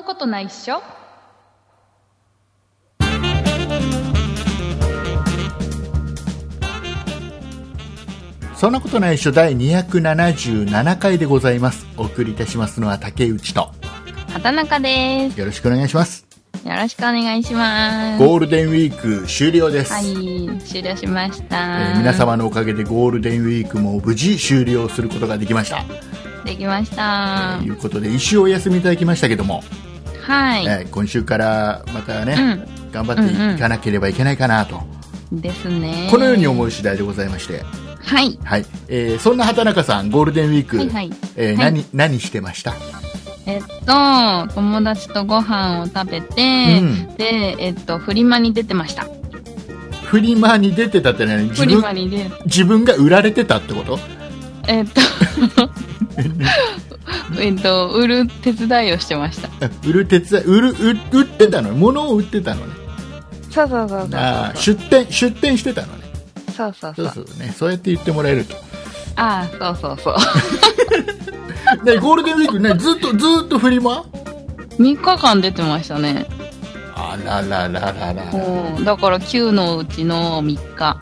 なことないっしょそんなことないっしょ第277回でございます。お送りいたしますのは竹内と、畑中です。よろしくお願いします。よろしくお願いします。ゴールデンウィーク終了です。はい、終了しました。えー皆様のおかげでゴールデンウィークも無事終了することができました。できましたと。いうことで、一週お休みいただきましたけども、はい。えー今週からまたね、う頑張っていかなければいけないかなと、ん。ですね。このように思う次第でございまして、はい。はいえーそんな畑中さん、ゴールデンウィーク、はいはい。えーはい何何してました？えっと、友達とご飯を食べて、うんで、えっと、フリマに出てました。フリマに出てたってね自フリマ分に出自分が売られてたってこと？えっと、えっと、売る手伝いをしてました。売る手伝い売る売売ってたの物を売ってたのねそうそうそうそうあー出店出店してたのねそうそうそそうう。そうねそうやって言ってもらえるとああ、そうそうそう。で ゴールデンウィークねずっとずっとフリマ？3日間出てましたね。あらららららうん。だから9のうちの3日。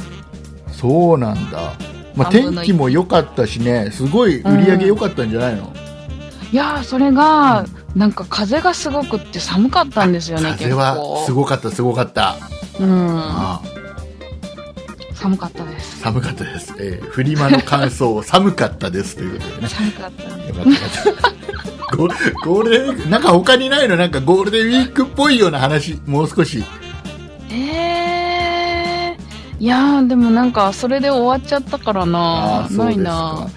そうなんだ、まあ、天気も良かったしねすごい売り上げ良かったんじゃないの、いやー、それが、なんか風がすごくって寒かったんですよね、風はすごごかったすごかった、うん。あ寒かったです。寒かったです、えーフリマの感想寒かったですということでね。寒かった。よかったゴゴールデンウィークなんか他にないの？なんかゴールデンウィークっぽいような話もう少し。えー。いやー、でもなんか、それで終わっちゃったからな。ないな。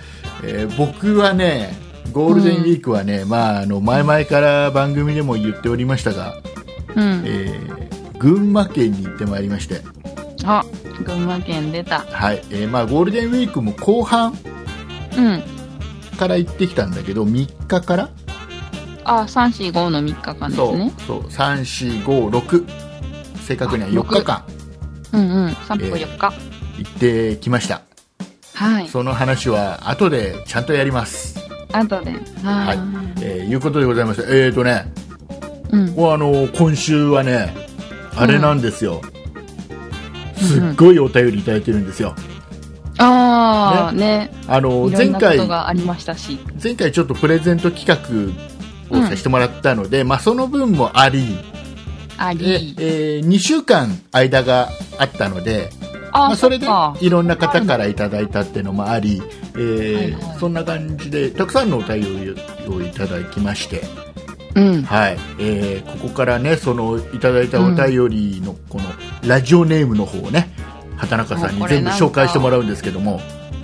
えー僕はねゴールデンウィークはね、まあ、あの前々から番組でも言っておりましたが、うん。えー群馬県に行ってまいりまして、あ、群馬県出た。はいえーまあ、ゴールデンウィークも後半うん。から行ってきたんだけど3日からあ、3、4、5の3日間ですね。そうそう3456正確には4日間うんうん。3泊4日。行ってきました、はい。その話は後でちゃんとやります後で。は、はいい。えーいうことでございましてえーとねうん。もうあの今週はねあれなんですよ、うんすっごいお便りいただいてるんですよああ、ね。あの前回とがありましたし。前回ちょっとプレゼント企画をさせてもらったので、まあその分もありあでり。えー2週間間があったので、あまあ、それでいろんな方からいただいたっていうのもあり、えーはいはい。そんな感じでたくさんのお便りをいただきまして、うん。はい。えーここからねそのいただいたお便りのこのラジオネームの方をね畑中さんに全部紹介してもらうんですけども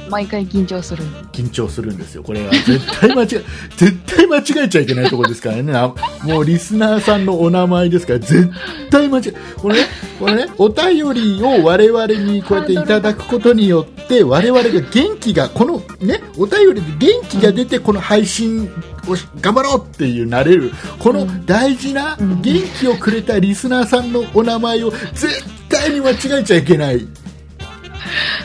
毎回緊張する。緊張するんですよ。これは。絶対間違え 絶対間違えちゃいけないところですからね。なもうリスナーさんのお名前ですから絶対間違えこれねこれねお便りを我々にこうやっていただくことによって我々が元気がこのねお便りで元気が出てこの配信をし頑張ろうっていうなれるこの大事なうん。元気をくれたリスナーさんのお名前を絶対に間違えちゃいけない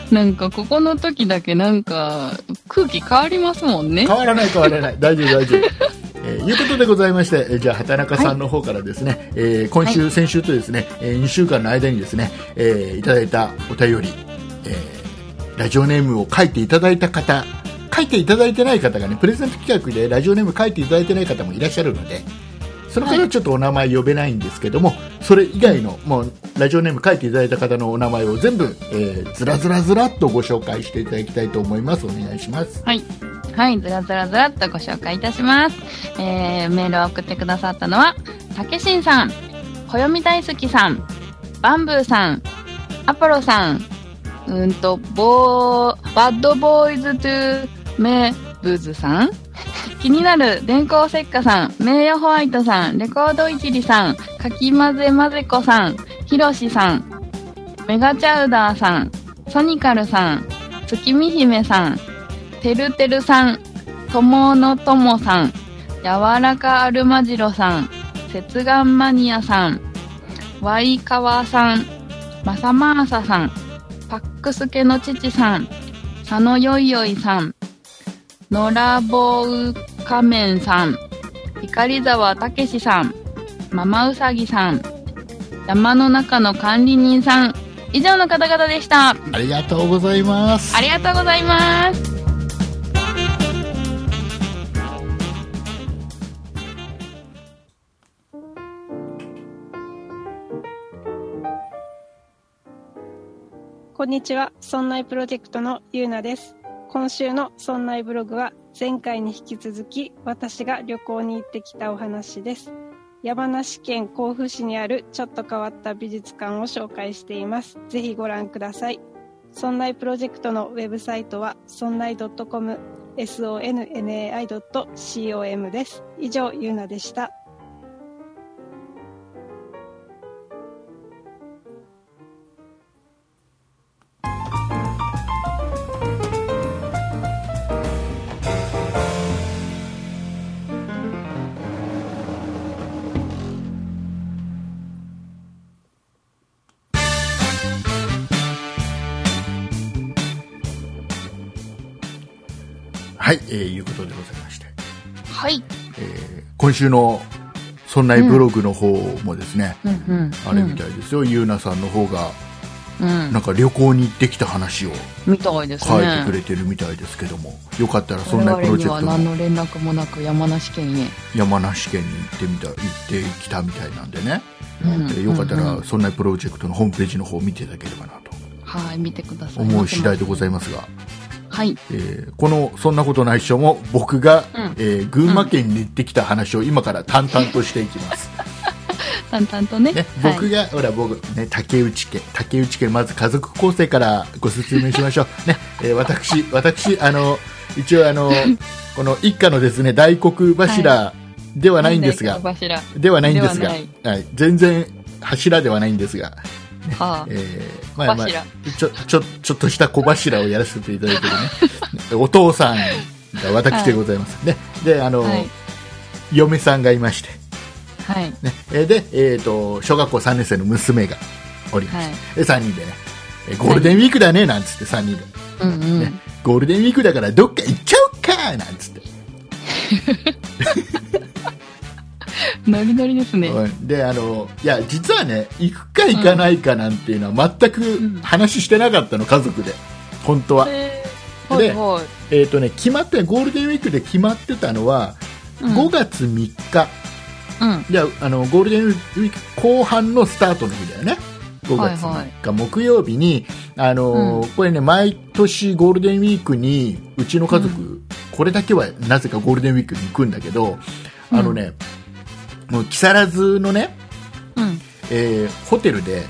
なんか、ここの時だけなんか、空気変わりますもんね。変わらない変わらない。大丈夫大丈夫。えーいうことでございまして、えーじゃあ畑中さんの方からですね、えー今週、先週とですね、え2週間の間にですね、えーいただいたお便り、えーラジオネームを書いていただいた方書いていただいてない方がねプレゼント企画でラジオネーム書いていただいてない方もいらっしゃるのでその方はちょっとお名前呼べないんですけども、それ以外のもうラジオネーム書いていただいた方のお名前を全部、えーずらずらずらっとご紹介していただきたいと思いますお願いしますはい。はい、ずらずらずらっとご紹介いたします。えー、メールを送ってくださったのは、たけしんさん、こよみ大好きさん、バンブーさん、アポロさん、うんと、ボー、バッドボーイズトゥーメブーズさん、気になる電光石火さん、名誉ホワイトさん、レコードいじりさん、かきまぜまぜこさん、ひろしさん、メガチャウダーさん、ソニカルさん、月見姫さん、てるてるさん、とものともさん、やわらかアルマジロさん、接眼マニアさん、ワイカワさん、まさまーささん、パックスケの父さん、佐野よいよいさん、のらぼう仮面さん、光沢たけしさん、ママウサギさん、山の中の管理人さん、以上の方々でした。ありがとうございますありがとうございます。こんにちは、そんないプロジェクトのゆうなです。今週のそんないブログは前回に引き続き私が旅行に行ってきたお話です。山梨県甲府市にあるちょっと変わった美術館を紹介しています。ぜひご覧ください。そんないプロジェクトのウェブサイトはそんない .com、sonnai.com です。以上、ゆうなでした。はい、えーいうことでございまして、はい。えー今週のそんなブログの方もですね、うんうん。あれみたいですよ、ゆうなさんの方がうん。なんか旅行に行ってきた話をみたいですね。書いてくれてるみたいですけども、よかったらそんなプロジェクトの何の連絡もなく山梨県へ。山梨県に行ってみた行ってきたみたいなんでね、うんえーよかったうんうんらそんなプロジェクトのホームページの方を見ていただければなとはい、見てください。思う次第でごいざいますが、はい。えーこの「そんなことないっしょ」も僕が、うん。えー群馬県に行ってきた話を今から淡々としていきます、淡々とね。ね、はい。僕が、ほら僕ね竹内家。竹内家まず家族構成からご説明しましょう。ね、えー私私あの一応あの この一家のですね大黒柱ではないんですが、柱。ではないんですが。はい、全然柱ではないんですが、はあ。えーまあまあ柱。ちょちょちょっとした小柱をやらせていただいてるね。お父さんが私でございます、ねであの、はい。嫁さんがいまして、はい。ね、えーで、えー、と小学校3年生の娘がおりまして、はい。で3人でね。えーゴールデンウィークだねなんつって3人で、うんうん。ね。ゴールデンウィークだからどっか行っちゃおうかなんつって、ノリノリですね。うんであのいや実はね行くか行かないかなんていうのは全く話してなかったの家族で。本当は、えー。はいではい。えーとね、決まってゴールデンウィークで決まってたのは、うん。5月3日。うん。あのゴールデンウィーク後半のスタートの日だよね。5月はいはい。3日、木曜日にあの、うん。これね毎年ゴールデンウィークにうちの家族、これだけはなぜかゴールデンウィークに行くんだけどあのね、もう木更津のね、うん。えーホテルで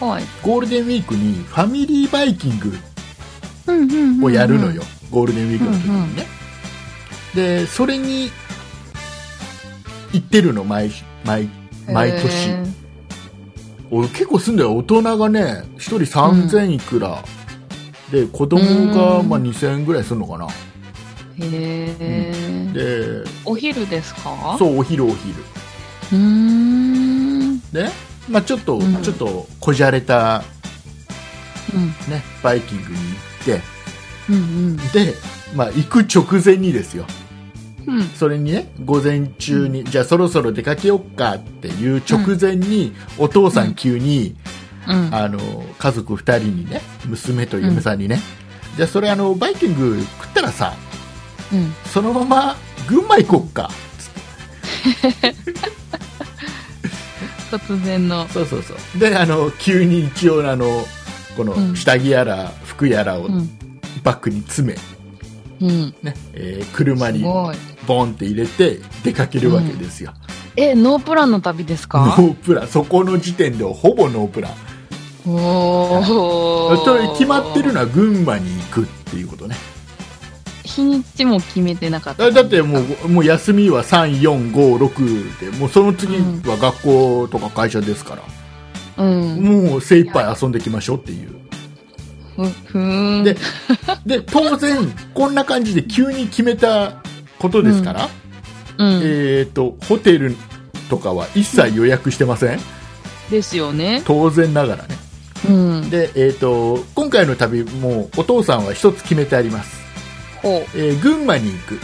はい。ゴールデンウィークにファミリーバイキングうんうんうん。をやるのよ、。ゴールデンウィークの時にね、でそれに行ってるの毎毎毎年へー俺結構すんだよ大人がね1人3000いくら、で子供がうんまあ2000円ぐらいするのかな、へえ。でお昼ですか？そうお昼お昼で、まあ、ちょっと、うんちょっとこじゃれた、うん。ね、バイキングに行ってうんうん。で、まあ、行く直前にですようん。それにね午前中に、じゃあそろそろ出かけよっかっていう直前に、お父さん急に、うん。あの家族2人にね娘と嫁さんにね、じゃあそれあのバイキング食ったらさうん。そのまま群馬行こっか 突然の。そうそうそう。であの急に一応あのこのうん。下着やら服やらをうん。バッグに詰め、うん。ねえー車に。ボンって入れて出かけるわけですよ、え、ノープランの旅ですノかープラン。そこの時点ではほぼノープラン。おと決まってるのは群馬に行くっていうことね日にちも決めてなかった。だだってもうもう休みは3456でもうその次は学校とか会社ですから、うん。もう精一杯遊んできましょうっていう。ふでで当然こんな感じで急に決めたことですから、うん。えっ、とホテルとかは一切予約してません、ですよね。当然ながらね。うん。で、えー、と今回の旅もお父さんは一つ決めてあります、ほえー群馬に行く。う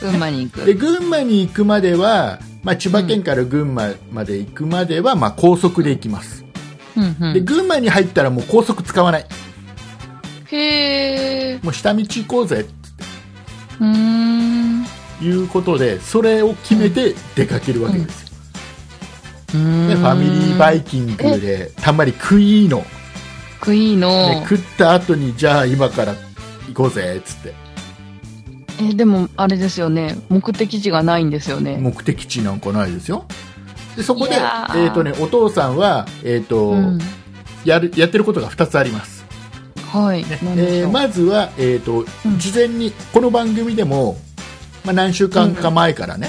群馬に行く。で群馬に行くまでは、まあ、千葉県から群馬まで行くまでは、まあ、高速で行きます、うんうん。で群馬に入ったらもう高速使わない。へえ。もう下道行こうぜうーん。ということでそれを決めて出かけるわけですよ、うーん。でファミリーバイキングでたんまり食いの、クイーの。で。食った後にじゃあ今から行こうぜっつって。え、でも、あれですよね。目的地がないんですよね。目的地なんかないですよ。でそこで、えーとね、お父さんは、えーとうん。やるやってることが2つあります、はい。ね。えーまずは、えーとうん。事前にこの番組でも、まあ、何週間か前からね、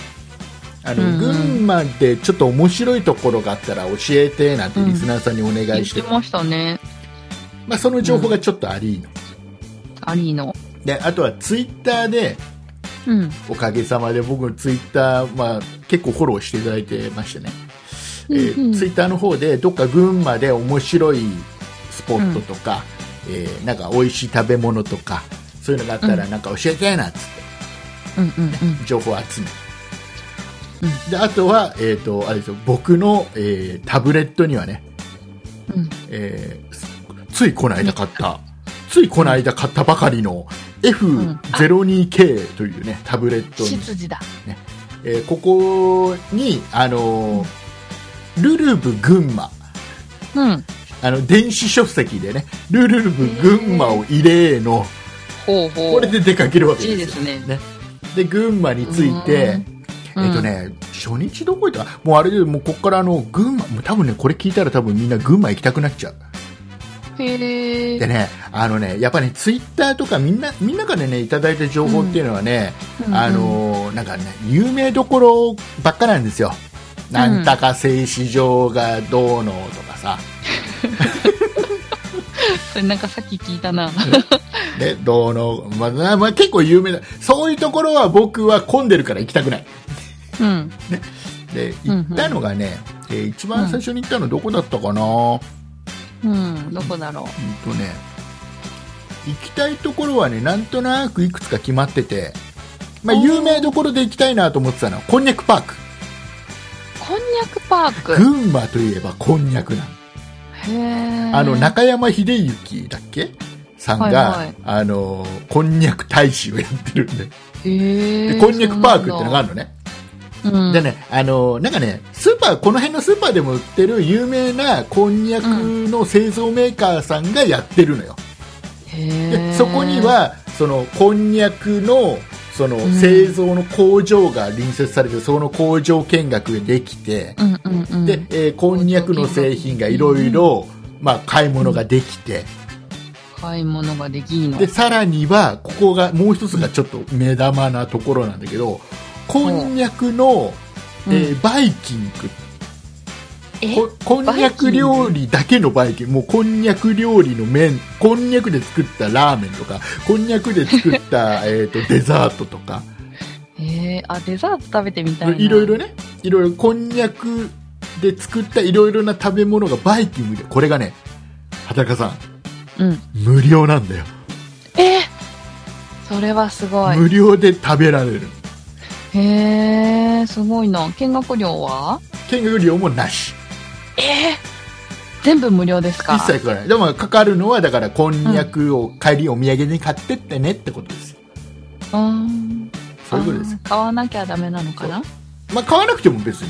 あのうんうん。群馬でちょっと面白いところがあったら教えてなんてリスナーさんにお願いして、言ってましたね。まあ、その情報がちょっとありの、アリーノ。であとはツイッターでうん。おかげさまで僕のツイッター、まあ、結構フォローしていただいてましてね、えーうん。うんツイッターの方でどっか群馬で面白いスポットとか、えーなんか美味しい食べ物とかそういうのがあったらうなんか教えてなっつって。うんうんうん。情報を集め、であとは、えー、とあれですよ。僕の、えータブレットにはね、うん。えーついこの間買ったついこの間買ったばかりの F02K というねタブレットに執事だ。えーここに、あのールルブ群馬うん。あの電子書籍でねルルブ群馬を入れのほうほう。これで出かけるわけいいでよですすね。ねで群馬についてうんえっ、とね初日どこ行ったもうあれでもうここからあの群馬もう多分ねこれ聞いたら多分みんな群馬行きたくなっちゃう。でねあのねやっぱねツイッターとかみんなみんなからねいただいた情報っていうのはね、うん。あのーなんかね有名どころばっかなんですよ。なんたか製糸場がどうのとかさ、そ れなんかさっき聞いたな。でどうの、まあまあ、結構有名だそういうところは僕は混んでるから行きたくない。うん。でうん行ったのがね、えー一番最初に行ったのどこだったかな、うん、うん。どこだろとね行きたいところはねなんとなくいくつか決まってて、まあ、有名どころで行きたいなと思ってたのはこんにゃくパークう。こんにゃくパーク？群馬といえばこんにゃくなのへえ。あの中山秀幸だっけ？さんが、はいはいあのこんにゃく大使をやってるんで。でこんにゃくパークってのがあるのね、うん。でねあのなんかねスーパーこの辺のスーパーでも売ってる有名なこんにゃくの製造メーカーさんがやってるのよ、へえ。でそこに、はそのこんにゃくのそのん製造の工場が隣接されてその工場見学ができて、うんうんうん。で、えーこんにゃくの製品がいろいろまあ買い物ができて、買い物ができんの。でさらにはここがもう一つがちょっと目玉なところなんだけどこんにゃくの、うん。えーバイキング。え？ここんにゃく料理だけのバイキング。もうこんにゃく料理の麺。こんにゃくで作ったラーメンとか。こんにゃくで作った えーとデザートとか。へえ。あ、デザート食べてみたいな。いろいろね。いろいろこんにゃくで作ったいろいろな食べ物がバイキングで。これがね畑中さん。うん。無料なんだよ、え？それはすごい。無料で食べられるへえ、すごいな。見学料は？見学料もなし。え全部無料ですか？一切かからない。でもかかるのはだからこんにゃくを帰りお土産に買ってってねってことです。ようーん。そういうことです。買わなきゃダメなのかな？まあ買わなくても別に。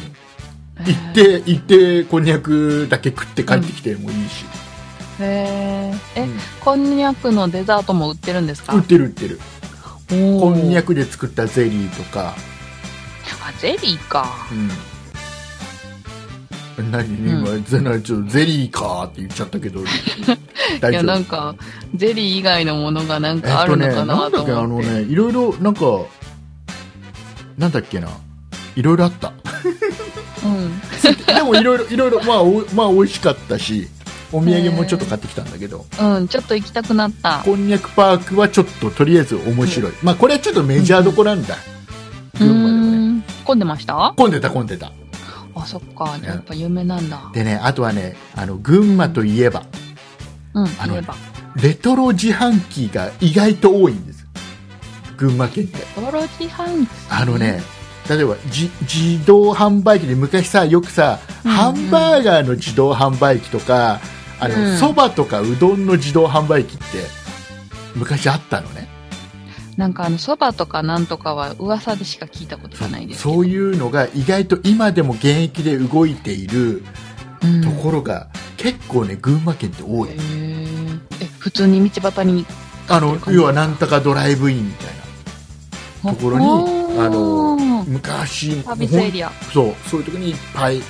行っへて行ってこんにゃくだけ食って帰ってきてもいいし、え。え、うん。こんにゃくのデザートも売ってるんですか？売ってる売ってる。ここんにゃくで作ったゼリーとか、あ、ゼリーか。うん、何今、ゼナちょっとゼリーかーって言っちゃったけど 大いや、なんか、ゼリー以外のものがなんえかあっとね、るのかななんだっけ、あと思って。のね、いろいろ、なんか、なんだっけな、いろいろあった。でもいろいろ、いろいろ、まあ、おまあ、美味しかったし、お土産もちょっと買ってきたんだけど、うん。うん、ちょっと行きたくなった。こんにゃくパークはちょっと、とりあえず面白い。まあ、これはちょっとメジャーどこなんだ。うー群馬で。混んでました？混んでた、混んでた。あ、そっか。やっぱ有名なんだ。でね、あとはね、あの、群馬といえば、うん、あの。レトロ自販機が意外と多いんです。群馬県って。ドロ自販機？あのね、例えばじ自動販売機で昔さよくさ、うんハンバーガーの自動販売機とかあうんのそば、とかうどんの自動販売機って昔あったのねなんかあの、そばとかなんとかは噂でしか聞いたことがないです。そういうのが意外と今でも現役で動いているうん。ところが結構ね群馬県って多い、へー。え、普通に道端に。あの要はなんとかドライブインみたいな。ところにあの昔サービスエリア。そうそういうところにいっぱい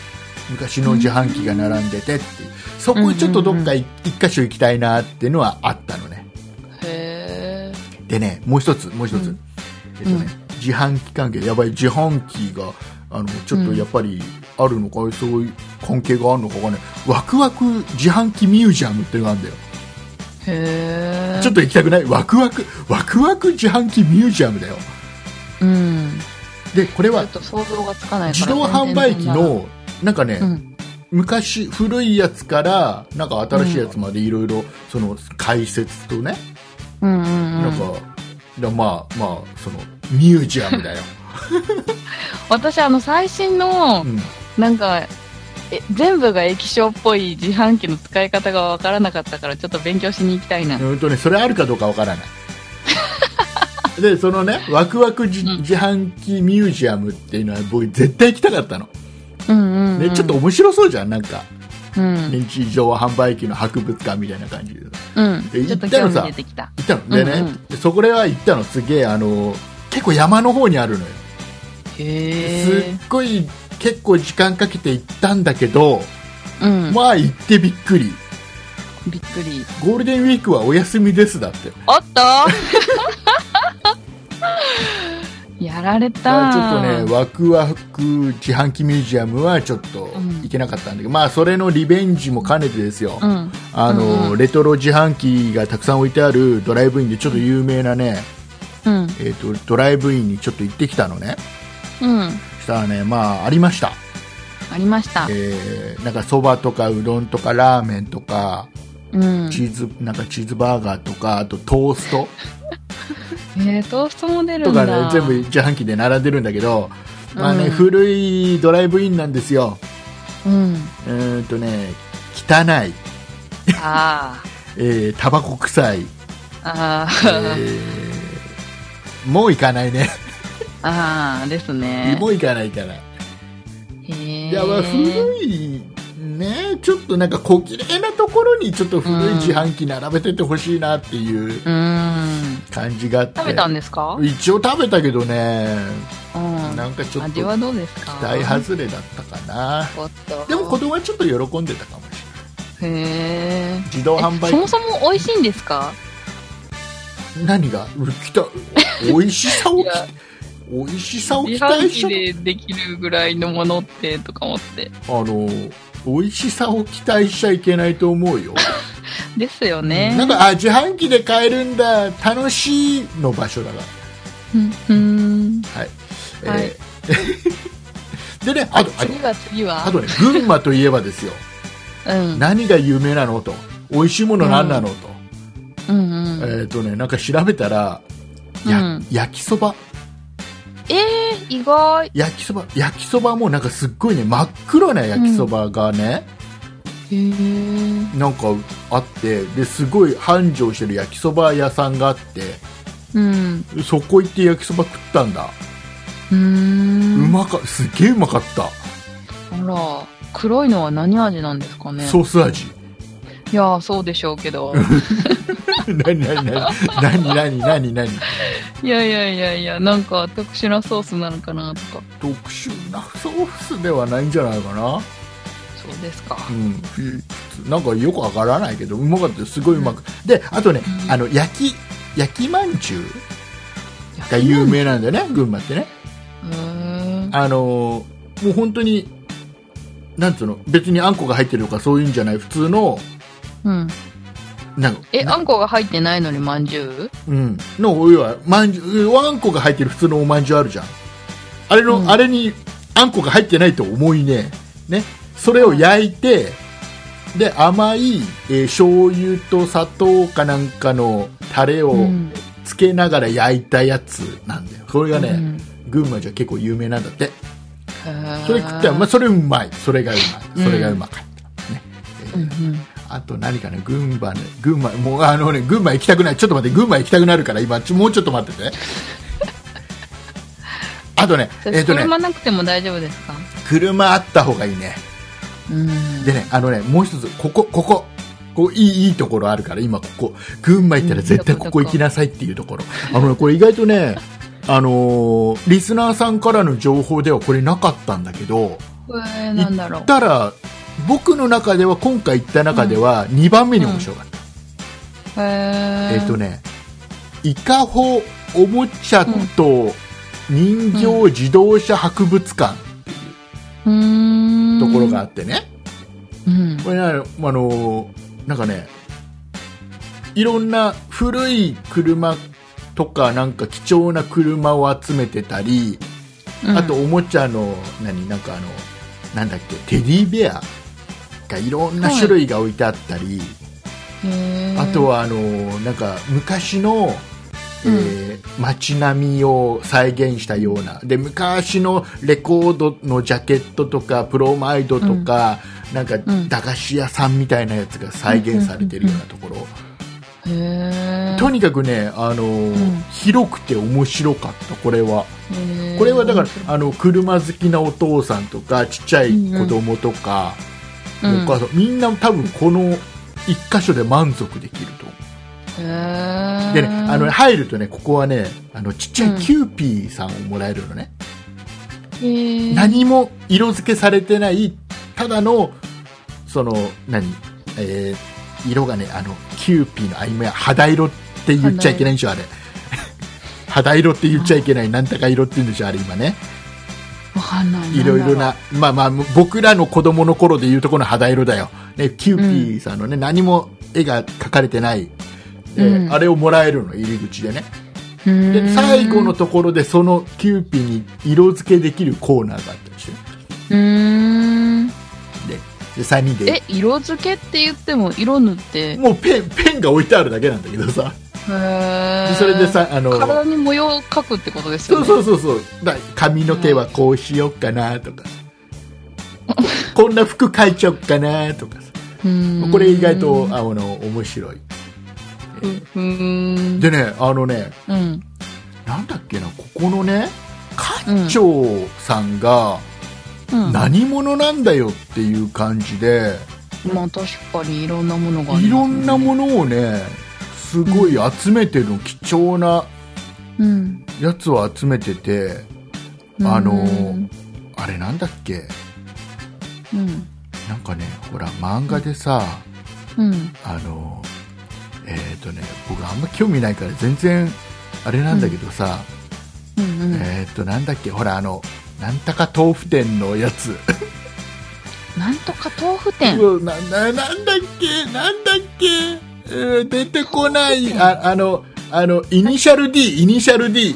昔の自販機が並んでてっていう。そこにちょっとどっか一一箇所行きたいなっていうのはあったのね。へでねもう一つもう一つ、うんえっとね自販機関係やばい自販機があのちょっとやっぱりあるのか、そういう関係があるのかがねワクワク自販機ミュージアムっていうのがあるんだよえ。へえ。ちょっと行きたくない？ワクワクワクワク自販機ミュージアムだようん。でこれは想像がつかない。自動販売機のなんかね、うん。昔古いやつからなんか新しいやつまでいろいろその解説とね、うんうんうん。なんかだまあまあそのミュージアムだよ、私、あの、最新のう、ん、なんか、え全部が液晶っぽい自販機の使い方がわからなかったから、ちょっと勉強しに行きたいな。うんとねそれあるかどうかわからない でそのねワクワク自販機ミュージアムっていうのは僕絶対行きたかったの、うんうん、うん。ね、ちょっと、面白そうじゃんなんかうん。日常販売機の博物館みたいな感じでうん。で行ったのさ。行ったのでね、うんうんでそこでは行ったのすげえあの結構山の方にあるのよへすっごい結構時間かけて行ったんだけど、え。うん。まあ行ってびっくりびっくり。ゴールデンウィークはお休みですだっておっと やられた。ちょっとねワクワク自販機ミュージアムはちょっとうん行けなかったんだけど、まあそれのリベンジも兼ねてですよ、うん。あの、うんうんレトロ自販機がたくさん置いてあるドライブインでちょっと有名なね、うん。えー、とドライブインにちょっと行ってきたのねうん。したらねまあありましたありました。えーなんかそばとかうどんとかラーメンとかうん。チーズなんかチーズバーガーとかあとトースト えー、トーストも出るとんだ。かね全部自販機で並んでるんだけど、まあねうん古いドライブインなんですようん。うーんとね汚い、あ えータバコ臭い、あ。あえーもう行かないねあ。ああ、ですね。もう行かないからへえ。いやまあ古いねちょっとなんか小綺麗なところにちょっと古い自販機並べててほしいなっていううん。感じがあって。食べたんですか？一応食べたけどね。うん。なんかちょっと期味はどうですか？待外れだったかな。でも子供はちょっと喜んでたかもしれない。へえ。自動販売えそもそも美味しいんですか？何が？う来た。美味しさを美味しさを期自販機待しでできるぐらいのものってとか思って。あの美味しさを期待しちゃいけないと思うよ、ですよね。なんかあ自販機で買えるんだ。楽しいの場所だかうん。うん。らはい、はい。えー でねあとあと次は次は？あとね群馬といえばですよ。うん。何が有名なのと。美味しいもの何なのと、うん。うん。えっ、とねなんか調べたらや、うん。焼きそばえー、意外。焼きそば焼きそばもなんかすっごいね。真っ黒な焼きそばがね、へえ。なんかあって。ですごい繁盛してる焼きそば屋さんがあって。うん。そこ行って焼きそば食ったんだ、うー。うんまかすっげえうまかった、あら、黒いのは何味なんですかね。ソース味いやー、そうでしょうけど。何何何何何何何？いやいやいやいや、なんか特殊なソースなのかなとか。特殊なソースではないんじゃないかな？そうですか。うん。ふなんかよくわからないけどうまかったよす。ごいうまく、であとね、うん。あの焼き焼きまんじゅうが有名なんだよね群馬ってね。あのーもう本当になんつうの別にあんこが入ってるとかそういうんじゃない普通のうん。なんか。え、あんこが入ってないのにまんじゅう？うん。の要はまんじゅうあんこが入ってる普通のおまんじゅうあるじゃん。あれの、うん。あれにあんこが入ってないと思いねね。それを焼いてで甘い、えー醤油と砂糖かなんかのタレをうん。つけながら焼いたやつなんだよ。それがね、うん。群馬じゃ結構有名なんだって。それ食ったら、まあ、それうまい。それがうまい。それがうまかった、ね。えー。うんうんあと何かね群馬ね群馬もうあのね群馬行きたくない。ちょっと待って群馬行きたくなるから今ちょもうちょっと待ってて。あとねえっ、とね車なくても大丈夫ですか？車あった方がいいね。うん。でねあのねもう一つこここここういいいいところあるから今ここ群馬行ったら絶対ここ行きなさいっていうところ。あのねこれ意外とねあのーリスナーさんからの情報ではこれなかったんだけどえー、なんだろう。行ったら僕の中では今回行った中では2番目に面白かった、へー。えっ、とね伊香保おもちゃと人形自動車博物館うーん。ところがあってね、うん。これねあのなんかねいろんな古い車とかなんか貴重な車を集めてたり、うん。あとおもちゃの何なんかあのなんだっけテディベアがいろんな種類が置いてあったり、あとはあのなんか昔の、えー街並みを再現したようなで昔のレコードのジャケットとかプロマイドとか、なんかん。駄菓子屋さんみたいなやつが再現されてるようなところ、とにかくね、あのん。広くて面白かったこれは。これはだからあの車好きなお父さんとかちっちゃい子供とか、うん。お母さんみんな多分この一箇所で満足できるとでね、あのね入るとね、ここはね、あのちっちゃいキューピーさんをもらえるのね、へー。何も色付けされてない、ただの、その、何、えー色がね、あの、キューピーの、あ、今や肌色って言っちゃいけないんでしょ、あれ。肌色。って言っちゃいけない、なんとか色って言うんでしょ、あれ今ね。いいろいろな、まあまあ、僕らの子供の頃で言うとこの肌色だよ。ね、キューピーさんのね、何も絵が描かれてない、えーうん。あれをもらえるの、入り口でね。でん。最後のところでそのキューピーに色付けできるコーナーがあったりしてうーんでで3人で。え色付けって言っても色塗って。もうペンペンが置いてあるだけなんだけどさ。へー。でそれでさあの体に模様を描くってことですそうよね。そうそうそうだ髪の毛はこうしよっかなとか。こんな服描いちゃおっかなとかさ。これ意外とあの面白い。うーん。でねあのねうん。なんだっけなここのね館長さんがうん何者なんだよっていう感じで、まあ確かにいろんなものがありいろんなものをねすごい集めてるの、貴重なうん。やつを集めててあのうん。あれなんだっけ？うん。なんかねほら漫画でさうん。あのえっ、とね僕あんま興味ないから全然あれなんだけどさ、うん。うんえっ、となんだっけ？ほらあのなんたか豆腐店のやつ。なんとか豆腐店。なななんだっけ？なんだっけ、えー出てこない。ああのあのイニシャル D イニシャル D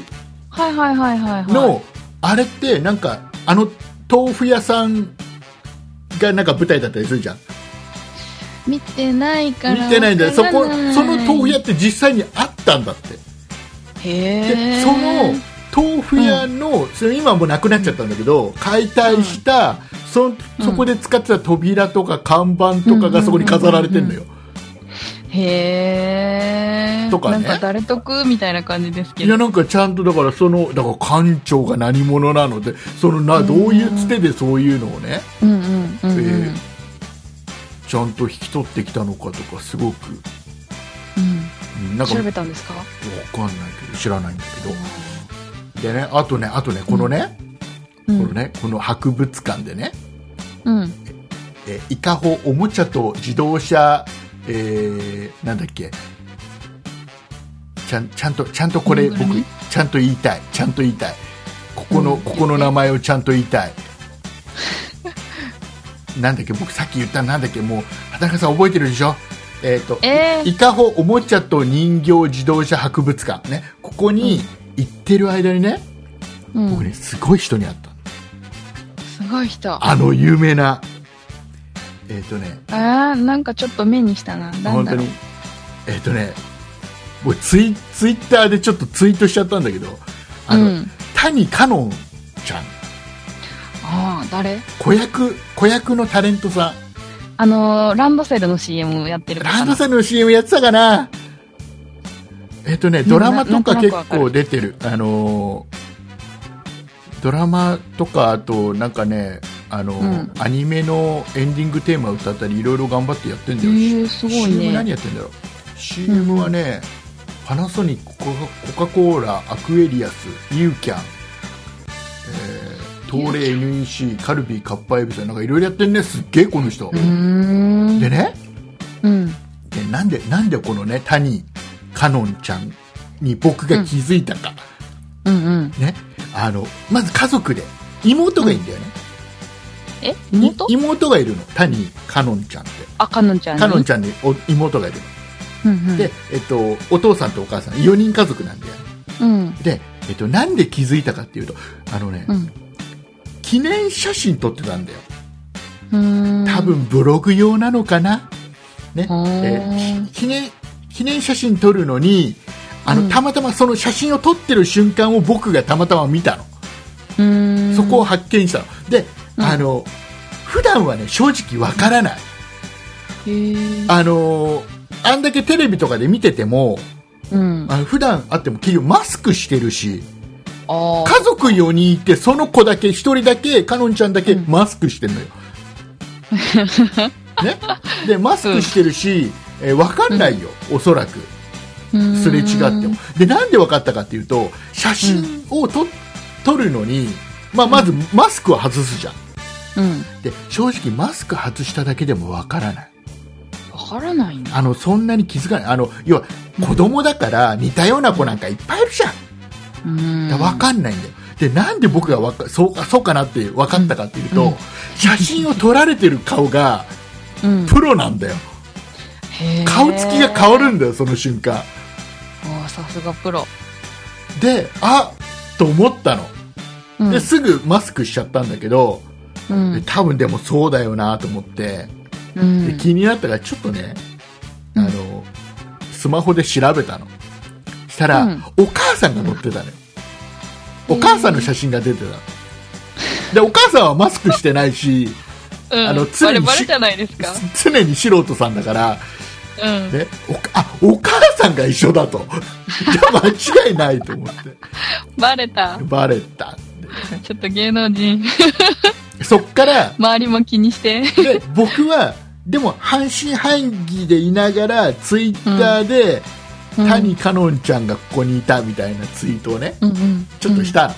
はいはいはいはいはい。の、あれってなんかあの豆腐屋さんがなんか舞台だったりするじゃん。見てないから。見てないんだよ。そこその豆腐屋って実際にあったんだって。へでえその豆腐屋の、それ今はもうなくなっちゃったんだけど解体した、そそこで使ってた扉とか看板とかがそこに飾られてるのよ、へえとかね。なんか誰得みたいな感じですけど。いやなんかちゃんとだからそのだから館長が何者なのでそのなどういうつてでそういうのをね、うんうんうんうん、えーちゃんと引き取ってきたのかとかすごく。うん。うんなんかわ調べたんですか？かんないけど知らないんだけどでねあとねあとねこのね、うん。このねこの博物館でね、うん。えー伊香保おもちゃと自動車、えーなんだっけちゃんちゃんとちゃんとこれ僕ちゃんと言いたいちゃんと言いたい。ここの、うん。ここの名前をちゃんと言いたい。なんだっけ僕さっき言ったなんだっけもう畑中さん覚えてるでしょ？えっ、と、えー。伊香保おもちゃと人形自動車博物館ね。ここに行ってる間にね、うん。僕ねすごい人に会ったの。すごい人。あの有名なえっ、とねあーなんかちょっと目にしたな。本当に。えっ、とね僕ツイツイッターでちょっとツイートしちゃったんだけどあの、うん。谷香音ちゃん。ああ、誰？子役子役のタレントさん。あのー、ランドセルの CM やってるランドセルの CM やってたかなえっ、とね、ドラマとか結構出てる。あのードラマとか、あと、なんかね、あのーうんアニメのエンディングテーマ歌ったり、いろいろ頑張ってやってんだよ。へーすごいね CM 何やってんだろう ?CM はね、パナソニック、コカコーラ、アクエリアス、ユーキャン、えー、東レ NEC、カルビー、カッパエビさん、なんかいろいろやってんね、すっげえ、この人。うーん。でね、うん。でなんでなんでこのね谷かのんちゃんに僕が気づいたか、うんうん。ね。あのまず家族で。妹がいいんだよね、え？妹？い妹がいるの。谷かのんちゃんって。あ、かのんちゃんに？かのんちゃんにお妹がいるうんうん。の、で、えっと、お父さんとお母さん4人家族なんだようん。で、えっと、なんで気づいたかっていうとあのね、うん。記念写真撮ってたんだよ。うーん。多分ブログ用なのかな、ね。えー。記念記念写真撮るのにあの、うん。たまたまその写真を撮ってる瞬間を僕がたまたま見たの。そこを発見したの。で、うん。あの普段はね正直わからない、あのあんだけテレビとかで見ててもうん。あの普段あっても結局マスクしてるし。家族4人いてその子だけ1人だけかのんちゃんだけうん。マスクしてるのよ、ね、でマスクしてるし、えーわかんないよ、おそらく。すれ違っても。でなんで分かったかっていうと写真をと、撮るのに、まあ、まずマスクを外すじゃん。うん。で正直マスク外しただけでも分からない。わからない。あのそんなに気づかない。あの要は子供だから似たような子なんかいっぱいいるじゃん、うーん。分かんないんだよ。でなんで僕がわかそうかそうかなって分かったかっていうと、うん。写真を撮られてる顔がうん。プロなんだよ顔つきが変わるんだよその瞬間。おーさすがプロ。であと思ったの。うん。ですぐマスクしちゃったんだけど、うん。で多分でもそうだよなと思って、うん。で気になったからちょっとね、うん。あのスマホで調べたの。したら、うん。お母さんが載ってたのよ、お母さんの写真が出てたの。でお母さんはマスクしてないしうん。あの常にバレバレじゃないですか。常に素人さんだから、うん。ね、おかあお母さんが一緒だと じゃあ間違いないと思ってバレた。バレたちょっと芸能人、そっから周りも気にして。で僕はでも半信半疑でいながらツイッターで、うん谷かのんちゃんがここにいたみたいなツイートをねうんうん。ちょっとしたの、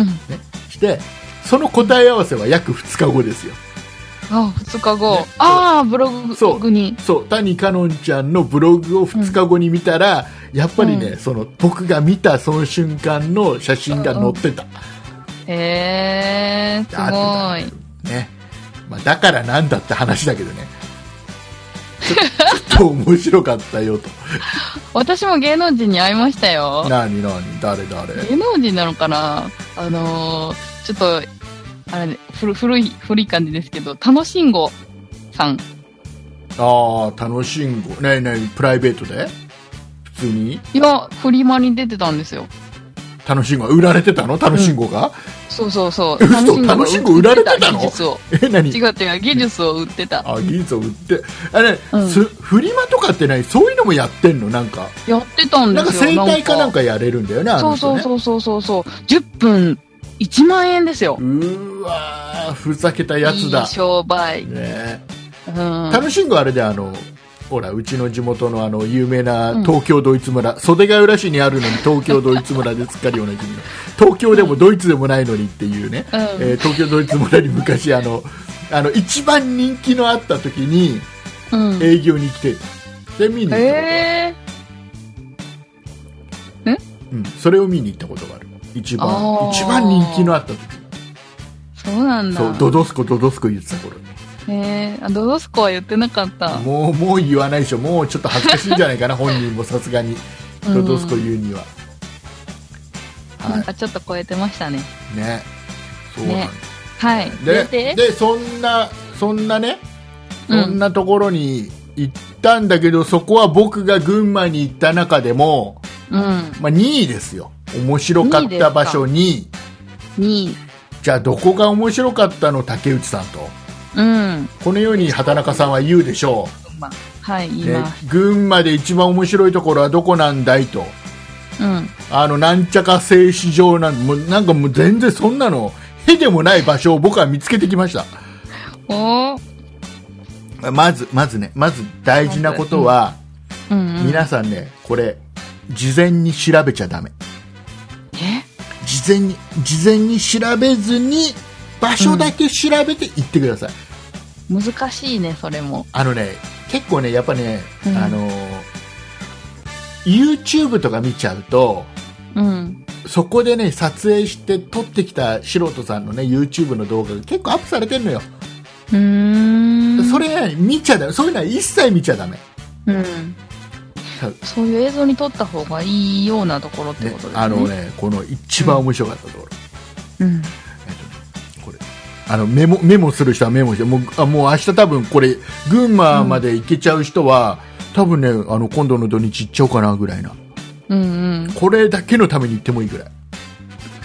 うん。ね、してその答え合わせは約2日後ですよあ、二日後。ねああ、ブログそう。に。そう。谷かのんちゃんのブログを2日後に見たら、やっぱりね、うその僕が見たその瞬間の写真が載ってた、へえ、すごい。ね。まあ、だからなんだって話だけどね。ちょ ちょっと面白かったよと。私も芸能人に会いましたよ。何何誰誰？芸能人なのかな？あのー、ちょっと、あれ、古古い、古い感じですけど、楽しんごさん。ああ楽しんご。ねえねえプライベートで？普通に？いや、フリマに出てたんですよ。楽しんご。売られてたの？楽しんごが、そうそうそう。え嘘。楽しんご売られてたの？技術を。え何？違う違う、技術を売ってた。あ技術を売って。あれ、うん。すフリマとかってないそういうのもやってんの？なんか。やってたんですよ。なんか生態か。なんかやれるんだよねあそうの人ね。そうそうそうそうそう。10分1万円ですよ。うーわーふざけたやつだ。いい商売。ね。うん。楽しんごあれであのほらうちの地元のあの有名なうん東京ドイツ村、袖ヶ浦市にあるのに東京ドイツ村ですっかりおなじ。みの東京でもドイツでもないのにっていうね、うん。えー東京ドイツ村に昔あのあの一番人気のあった時にうん。営業に来てで見に行ったことある、え？うん、それを見に行ったことがある一番一番人気のあった時。ー、そうなんだ。そうドドスコドドスコ言ってた頃にえー、あドドスコは言ってなかった。もうもう言わないでしょ。もうちょっと恥ずかしいんじゃないかな本人もさすがに。ドドスコ言うには、はなんかちょっと超えてましたね。いね。そうなんね。はい。ででで？そんなそんなねうん。そんなところに行ったんだけど、そこは僕が群馬に行った中でもうん。まあ、2位ですよ面白かった場所2位2位。じゃあどこが面白かったの？竹内さんとうん。このように畑中さんは言うでしょまあ、はい、う、ね言います。、群馬で一番面白いところはどこなんだいとうん。あのなんちゃか製糸場なんもうなんかもう全然そんなのへでもない場所を僕は見つけてきましたおー。まずまずねまず大事なことは、うん、うん。皆さんねこれ事前に調べちゃダメえ事前に事前に調べずに場所だけ調べて行ってください、難しいね、それも。あのね結構ねやっぱね、うん。あの YouTube とか見ちゃうとうん。そこでね撮影して撮ってきた素人さんのね YouTube の動画が結構アップされてるのよ、うーん。それ見ちゃダメ。そういうのは一切見ちゃダメ。うんそう。いう映像に撮った方がいいようなところってねことですね。あの。ねこの一番面白かったところ、うん。えっとねこれあのメモメモする人はメモしてもうあもう明日多分これ群馬まで行けちゃう人は、多分ねあの今度の土日行っちゃおうかなぐらいなうんうん。これだけのために行ってもいいぐらいへ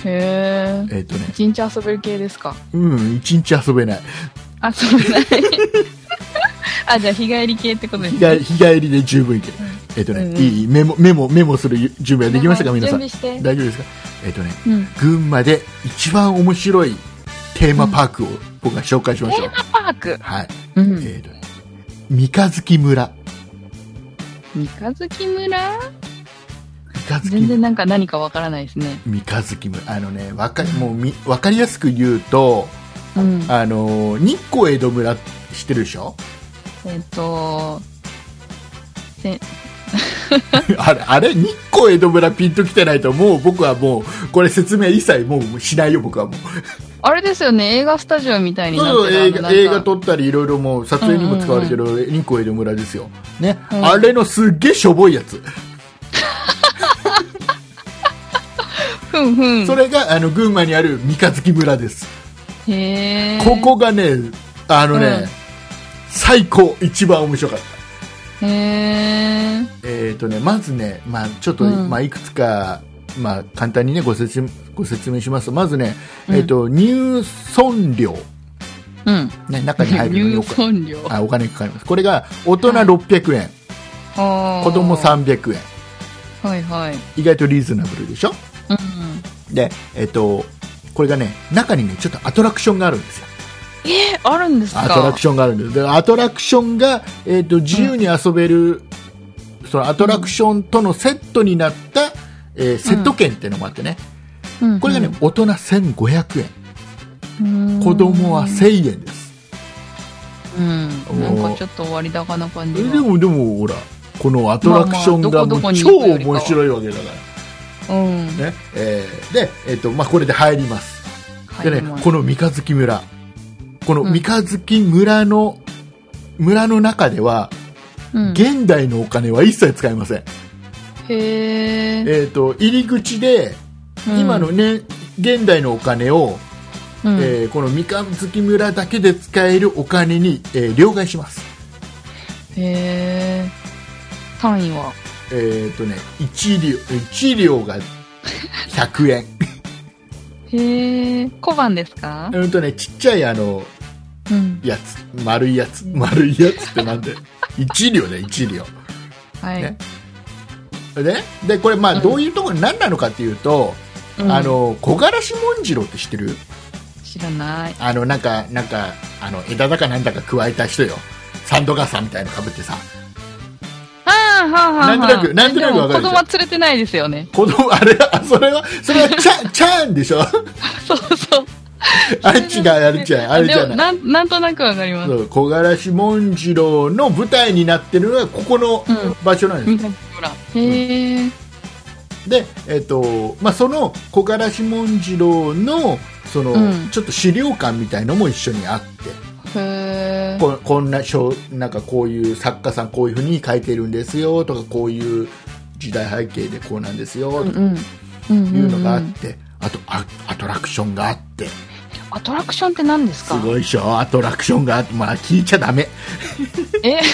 え。えっ、とね一日遊べる系ですか？うん一日遊べない遊べない。あ、じゃあ日帰り系ってことですね。日帰りで十分行ける、えっ、とね、うんうんいいメモメモメモする準備はできましたか？皆さん。大丈夫ですか？えっ、とねうん。群馬で一番面白いテーマパークを僕が紹介しましょう、テーマパーク？はいうん。えっ、とね三日月村三日月村？全然なんか何かわからないですね。三日月村あのねわかもうみわかりやすく言うとうん。あの日光江戸村知ってるでしょ？えっと、せ、あれあれ日光江戸村ピンときてないともう僕はもうこれ説明一切もうしないよ僕はもう。あれですよね、映画スタジオみたいになって映画映画撮ったりいろいろもう撮影にも使われてる日光江戸村ですよ、ね。うん。あれのすっげえしょぼいやつ、ふんふん。それがあの群馬にある三日月村です、へー。ここがねあのね、うん。最高一番面白かったえーとね、まずね、まあ、ちょっと、うん。まあ、いくつか、まあ、簡単にねご説明ご説明しますとまずね、うん。えー、と入村料、うん。ね、中に入るのに料。あお金かかります。これが大人600円、あー。子供300円。はいはい。意外とリーズナブルでしょ？うん。で、えっとこれがね中にねちょっとアトラクションがあるんですよえー、あるんですか？アトラクションがあるんです。でアトラクションが、えっと自由に遊べる、そのアトラクションとのセットになった、えーセット券っていうのもあってね、うん。これがね、大人1500円。うん。子供は1000円です。うん。なんかちょっと割高な感じが。でもでもほらこのアトラクションがもう超面白いわけだから。うん。ね。えーで、えっとまあ、これで入ります。でね、入ります。この三日月村このうん。三日月村の、村の中ではうん、現代のお金は一切使いません、へー。えっと入り口でうん。今の、ね、現代のお金を、うん。えーこの三日月村だけで使えるお金に、えー両替します。へー。単位は？えっ、とね1両1両が100円。へー。小判ですか？うんとねちっちゃいあのうん。やつ丸いやつ丸いやつってなんで 1両で1両はい。ねででこれまあうんどういうところに何なのかっていうと、うんあ、の木枯らし紋次郎って知ってる？知らない。あのなんかなんかあの枝だかなんだか加えた人よサンドガサみたいなのかぶってさああ、はあ、はあ。なんとなくなんとなくわかる子供は連れてないですよね。子供あれあそれはそれはチャチャーンでしょ？そう。あれ違うあれ違うあれじゃないなん、なんとなくわかります。そう木枯らし紋次郎の舞台になってるのがここのうん場所なんです、三日月村。へえ。で、えっとまあ、その木枯らし紋次郎のその、うんちょっと資料館みたいのも一緒にあって。ここんな小なんかこういう作家さんこういうふうに書いてるんですよとかこういう時代背景でこうなんですよとかうんうん。うんいうのがあっんんて、あとアアトラクションがあってアトラクションって何ですすかごいでしょ。アトラクションがまあ聞いちゃダメ。え？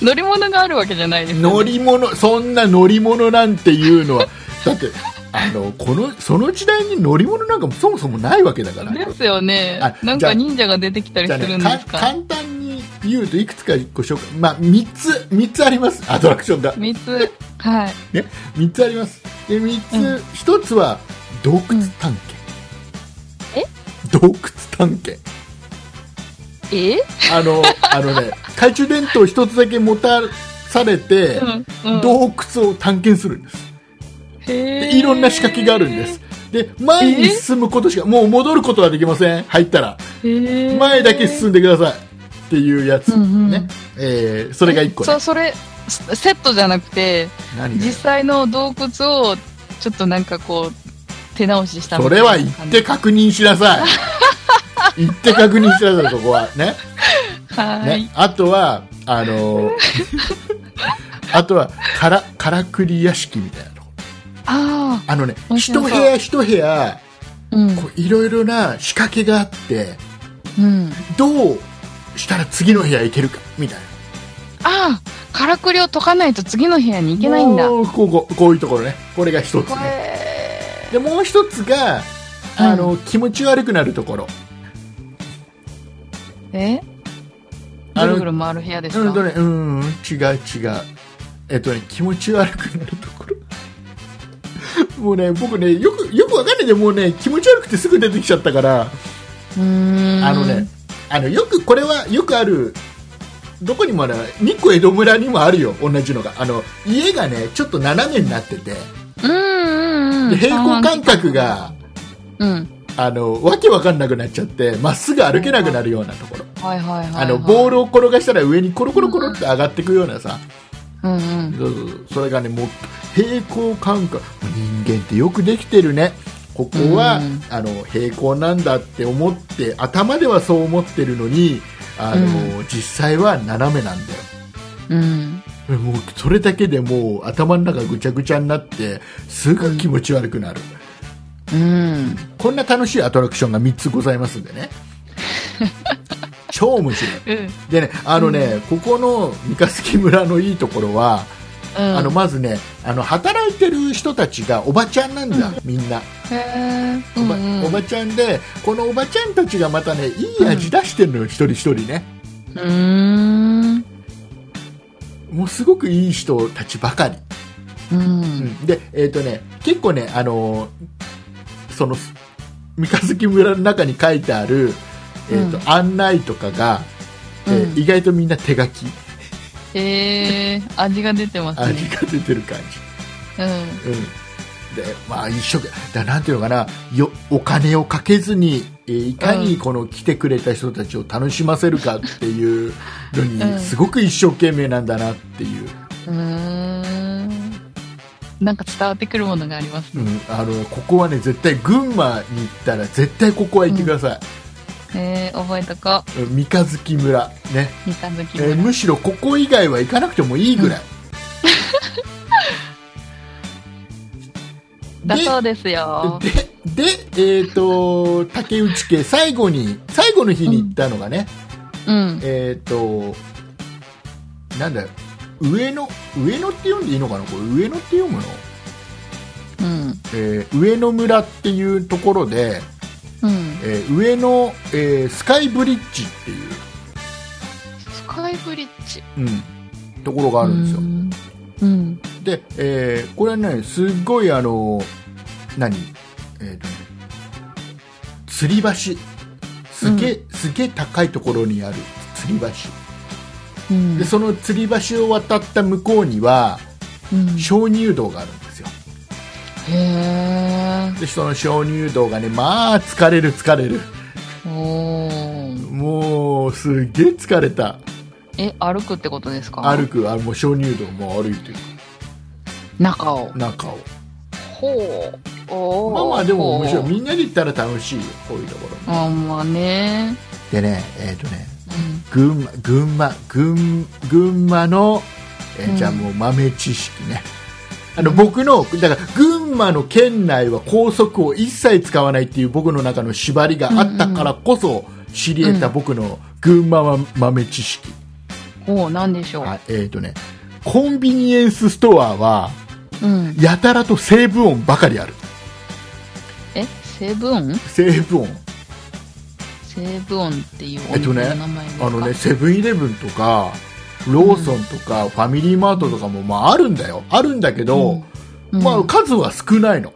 乗り物があるわけじゃないですよ、ね。乗り物そんな乗り物なんていうのは。だってあのこのその時代に乗り物なんかもそもそもないわけだから。ですよね。なんか忍者が出てきたりするんですか？か簡単に言うといくつかご紹介。まあ3つ三つありますアトラクションが。三つ。はい。3つあります。で3つ、うん。1つは洞窟探検、え洞窟探検。え？あのあのね懐中電灯一つだけ持たされて、うんうん、洞窟を探検するんです。へでいろんな仕掛けがあるんです。で前に進むことしかもう戻ることはできません。入ったら。へ前だけ進んでください。っていうやつ、うんうん。ねえーそれが1個、ね。そ、それ、セセットじゃなくて、実際の洞窟を、ちょっとなんかこう、手直ししたみそれは行って確認しなさい。行って確認しなさいそこは。ね。はい。ね。あとはあのーあとはからからくり屋敷みたいなとこ。ああのね一部屋一部屋いろいろな仕掛けがあってうん。どうしたら次の部屋行けるかみたいああ、からくりを解かないと次の部屋に行なけないんだ。もうこここういうところね。これが一つこねれ、でもう一つがあの、気持ち悪くなるところ。え？ぐるぐる回る部屋ですか？うんとねうん違う違う。えっとね気持ち悪くなるところ。もうね僕ねよくよくわかんない。でもうね気持ち悪くてすぐ出てきちゃったから。あのね、あのよくこれはよくあるどこにもある日光江戸村にもあるよ。同じのが。あの家がねちょっと斜めになってて平行感覚がうん。あのわけわかんなくなっちゃってまっすぐ歩けなくなるようなところはいはいはい、はい。あのボールを転がしたら上にコロコロコロって上がっていくようなさうんうん。そうそうそうそれがねもう平行感覚人間ってよくできてるねここは、うんあの平行なんだって思って頭ではそう思ってるのにあの、実際は斜めなんだようん。もうそれだけでもう頭の中ぐちゃぐちゃになってすぐ気持ち悪くなる、うん。こんな楽しいアトラクションが3つございますんでね。超面白い。うん。でねあのね、ここの三日月村のいいところは、うん。あのまずねあの働いてる人たちがおばちゃんなんだ、みんな。おば,、うんうん。おばちゃんでこのおばちゃんたちがまたねいい味出してるのよ、一人一人ね。うーん。もうすごくいい人たちばかり、う。うんんでえっ、とね結構ねあのその三日月村の中に書いてある、えーとうん案内とかが、えーうん意外とみんな手書きえー、味が出てます味ね。が出てる感じうん。うんでまあ、一生懸だなんていうのかなよお金をかけずに、えーいかにこの来てくれた人たちを楽しませるかっていうのに、うんすごく一生懸命なんだなっていう、うーん。なんか伝わってくるものがありますね。うん、あのここはね絶対群馬に行ったら絶対ここは行ってください、えー、覚えとこうん三日月村ね、う。三日月えー村。むしろここ以外は行かなくてもいいぐらい、だそうですよ。でで、えっ、と竹内家最後に最後の日に行ったのがね、うん。えっ、と、なんだよ、上野、上野って読んでいいのかな？これ上野って読むの、うん。えー上野村っていうところで、うん。えー上野、えースカイブリッジっていう、スカイブリッジ。うん、ところがあるんですよ。うん。うん。で、えーこれはね、すっごいあの、何？えっ、とね、吊り橋。すげえ、すげえ高いところにある吊り橋。うんで、その吊り橋を渡った向こうには、うん鍾乳洞があるんですよ。へで、その鍾乳洞がね、まあ、疲れる疲れる。もう、すっげえ疲れた。え、歩くってことですか？歩く、あもう鍾乳洞も歩いてる。中を。中を。ほう。まあまあ、でも面白い。みんなで行ったら楽しいよ、こういうところ。あまあね。でね、えっ、とね、うん。群馬、群馬、群群馬の、えーうんじゃあもう豆知識ね。あの、僕の、だから、群馬の県内は高速を一切使わないっていう僕の中の縛りがあったからこそ知り得た僕の群馬豆知識。おう、なんでしょう。はいえっ、とね、コンビニエンスストアは、うん。やたらとセーブ音ばかりある。え、セブンセーブ音。セブンっていうおえっとね店の名前ですか？あのね、セブンイレブンとか、ローソンとか、ファミリーマートとかも、まああるんだよ。あるんだけど、うんまあ数は少ないの。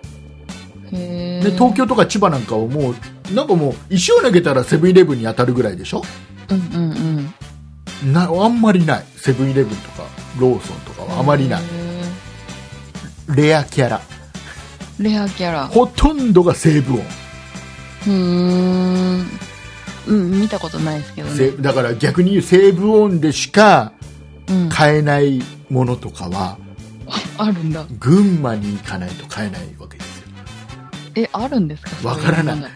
で、東京とか千葉なんかはもう、なんかもう、石を投げたらセブンイレブンに当たるぐらいでしょ？うんうんうん。な、あんまりない。セブンイレブンとか、ローソンとかはあまりない。へレアキャラ。ーレアキャラ。ほとんどがセーブ音。うーん。うん、見たことないですけどね。せだから逆に言うセーブ音でしかうん。買えないものとかは、あるんだ。群馬に行かないと買えないわけですよ。え、あるんですか？わからない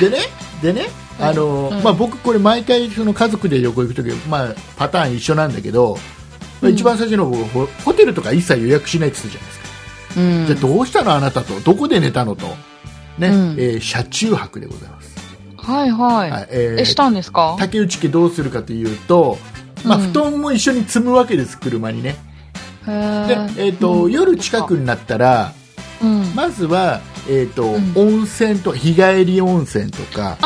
でね、でね、あの、うん。まあ、僕これ毎回その家族で旅行行くとき、まあ、パターン一緒なんだけど、一番最初の僕ホホテルとか一切予約しないって言ってたじゃないですか。うん。じゃあどうしたのあなたと、どこで寝たのと、ね、うん。えー車中泊でございます。はいはい。はいえーえ、したんですか？竹内家どうするかというと、まあ、うん布団も一緒に積むわけです、車にね。へでー、えーとうん。夜近くになったら、うん。まずは、えーとん。温泉と日帰り温泉とか、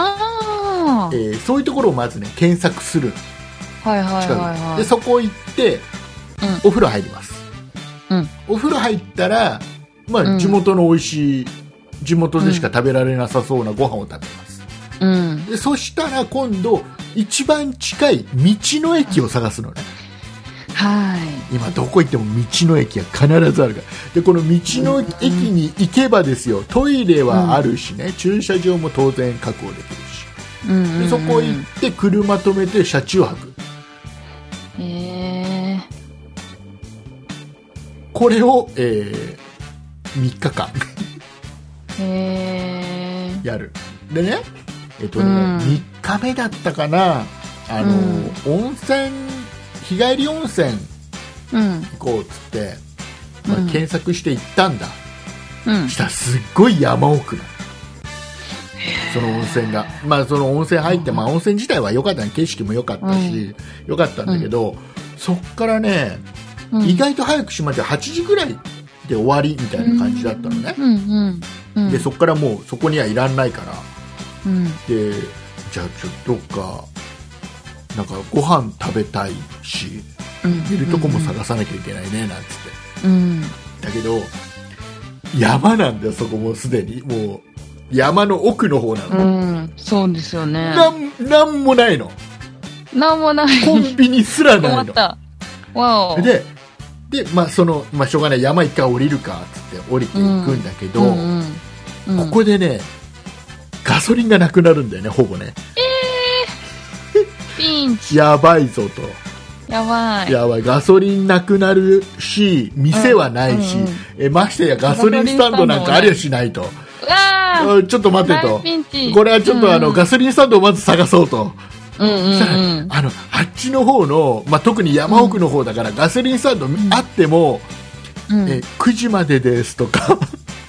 えーそういうところをまずね検索する。はいはいはいはい。でそこ行ってお風呂入ります、うん。お風呂入ったら、まあ、うん。地元の美味しい地元でしか食べられなさそうなご飯を食べます、うん。でそしたら今度一番近い道の駅を探すのね。はい。今どこ行っても道の駅が必ずあるから。でこの道の駅に行けばですよトイレはあるしね、駐車場も当然確保できる。しうんうんうん。でそこ行って車止めて車中泊。へえ。これを、え3日間。へえ。やる。でねえっとね、うん。3日目だったかな。あの、温泉日帰り温泉うん。行こうっつって、まあうん検索して行ったんだ。うん。したらすっごい山奥なのその温泉が、まあ、その温泉入って、まあ、温泉自体は良かったね景色も良かったし、良かったんだけど、そっからね、うん意外と早く閉まって8時ぐらいで終わりみたいな感じだったのね、うんうん。うん。でそこからもうそこにはいらんないからうん。でじゃあちょっとどっかなんかご飯食べたいしうん。寝るとこも探さなきゃいけないねなんつってうん。だけど山なんだよそこもうすでにもう山の奥の方なうの、ん。そうですよね。なんなんもないのなんもない。コンビニすらないの困った。わお。でで、まあそのまあ、しょうがない山一回降りるかっつって降りていくんだけど、うんうんうん、ここでねガソリンがなくなるんだよねほぼねピンチ。やばいぞとやばい。やばいガソリンなくなるし店はないし、うんうんえましてやガソリンスタンドなんかありゃしないとちょっと待ってと。これはちょっとあの、うん。ガソリンスタンドをまず探そうと、うん。あのあっちの方の、まあ、特に山奥の方だから、ガソリンスタンドあっても、うん。え9時までですとか。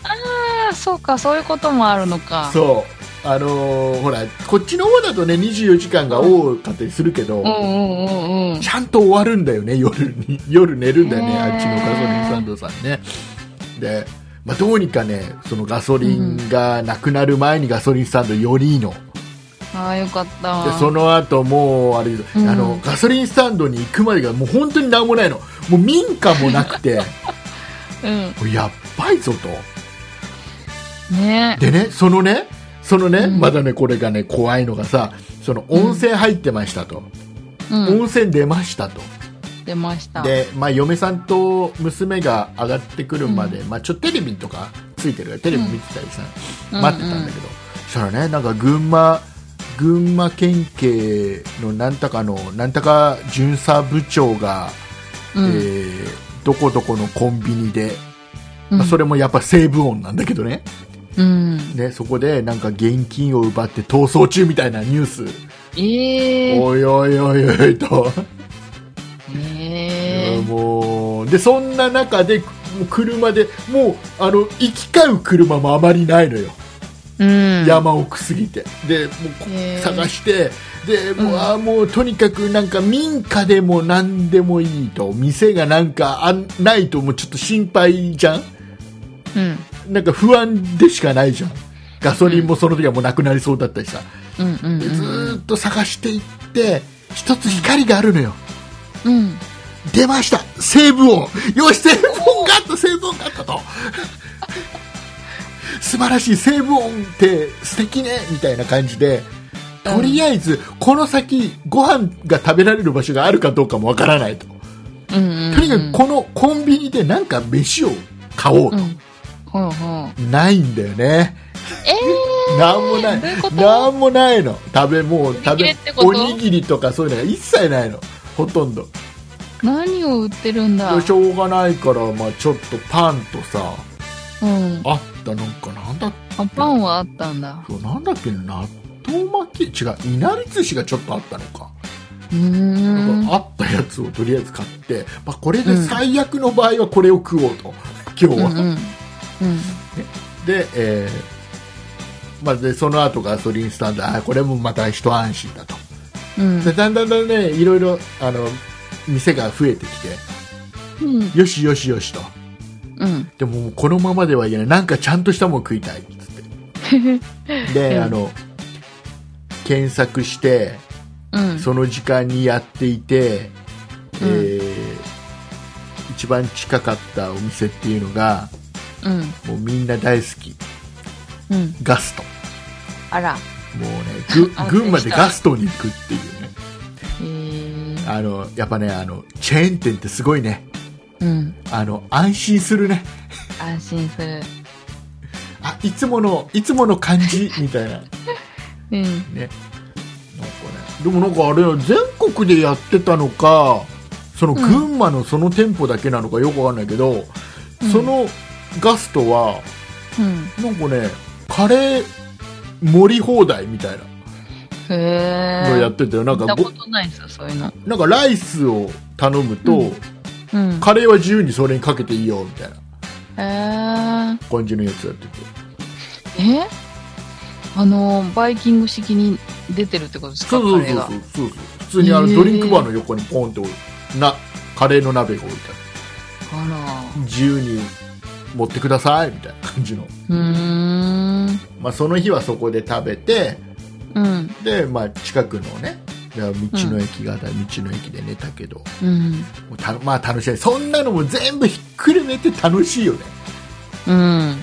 ああ、そうか、そういうこともあるのか。そう。あのーほらこっちの方だとね24時間が多かったりするけど、うんうんうんうん。ちゃんと終わるんだよね夜に。夜寝るんだよねあっちのガソリンスタンドさんね。で、まあ、どうにかねそのガソリンがなくなる前にガソリンスタンドよりいいの、ああ、よかった。でその後もうあれ、うん。あのガソリンスタンドに行くまでがもう本当になんもないの。もう民家もなくて。うん。やっばいぞと。ね。でねそのねそのね、うん。まだねこれがね怖いのがさその温泉入ってましたと、うん。温泉出ましたと出ました。で、まあ、嫁さんと娘が上がってくるまで、まあ、ちょっとテレビとかついてるからテレビ見てたりさ、うん。待ってたんだけど、そしたらねなんか群馬群馬県警のなんたかのなんたか巡査部長が、うん。えーどこどこのコンビニで、うん。まあ、それもやっぱ西武音なんだけどね。うん。ねそこでなんか現金を奪って逃走中みたいなニュース、ええおいおいおいおいと。ええもうでそんな中で車でもうあの行き交う車もあまりないのようん。山奥すぎてでもう探してでもう,、うんあーもうとにかくなんか民家でも何でもいいと店がなんかあんないともうちょっと心配じゃんうん。なんか不安でしかないじゃんガソリンもその時はもうなくなりそうだったしさ、うん。うん。でずーっと探していって一つ光があるのようん。出ました。セーブ音よしセーブ音があったセーブ音があったと。素晴らしいセーブ音って素敵ね。みたいな感じで。とりあえずこの先ご飯が食べられる場所があるかどうかもわからないと。うん。とにかくこのコンビニでなんか飯を買おうと、うん。ほうほう。ないんだよね。え なんもない。どういうこと？なんもないの。食べもう食べおにぎりとかそういうのが一切ないの。ほとんど。ー、何を売ってるんだ？しょうがないから、まあ、ちょっとパンとさうん。あったなんかなんだあ、パンはあったんだ。そうなんだっけ？納豆巻き？違ういなり寿司がちょっとあったのか,、うーん。あったやつをとりあえず買って、まあ、これで最悪の場合はこれを食おうと今日は、うんうん。うん。で,、えーまあ、でその後ガソリンスタンドあーこれもまた一安心だとうんでだんだんだんねいろいろあの店が増えてきてうん。よしよしよしとうん。でもこのままではいけないなんかちゃんとしたもの食いたいっつってで、うんあの検索してうん。その時間にやっていて、うんえー一番近かったお店っていうのがうん。もうみんな大好きうん。ガストあら。もうね 群馬でガストに行くっていう。あのやっぱねあのチェーン店ってすごいねうん。あの安心するね安心する。あいつものいつもの感じ みたいなうん。ねなんかねでもなんかあれは全国でやってたのかその群馬のその店舗だけなのかよくわかんないけど、うんそのガストはうん。なんかねカレー盛り放題みたい。なのやってて、なんかないですよ、そういうの。なんかライスを頼むと、うん。うん。カレーは自由にそれにかけていいよみたいな。へえ。感じのやつやってて。え？あの、バイキング式に出てるってことですか？そうそうそうそう。そう普通にあのドリンクバーの横にポンって置いなカレーの鍋が置いてあるあ自由に持ってくださいみたいな感じの、ら。うーん。まあ、その日はそこで食べてうん。で、まあ、近くのね道の駅があったら道の駅で寝たけど、うん。まあ楽しいそんなのも全部ひっくるめて楽しいよねうん。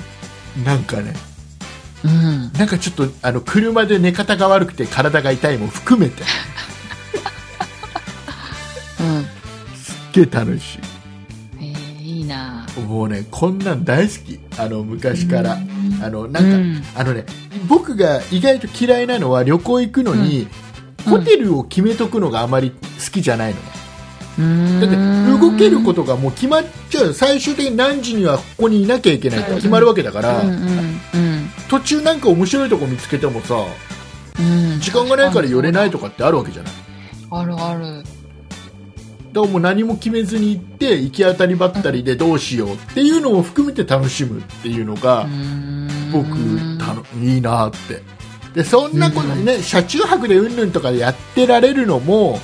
なんかねうん。なんかちょっとあの車で寝方が悪くて体が痛いも含めて うん。すっげえ楽しえー、いいな。いもうねこんなん大好きあの昔から、うんあのなんか、うん。あのね僕が意外と嫌いなのは旅行行くのに、うん。ホテルを決めとくのがあまり好きじゃないのね。だって動けることがもう決まっちゃう。最終的に何時にはここにいなきゃいけないって決まるわけだから、途中なんか面白いとこ見つけてもさうん。時間がないから寄れないとかってあるわけじゃない？あるある。だからもう何も決めずに行って行き当たりばったりでどうしようっていうのを含めて楽しむっていうのが僕たのいいなって。でそんなことね車中泊でうんぬんとかでやってられるのも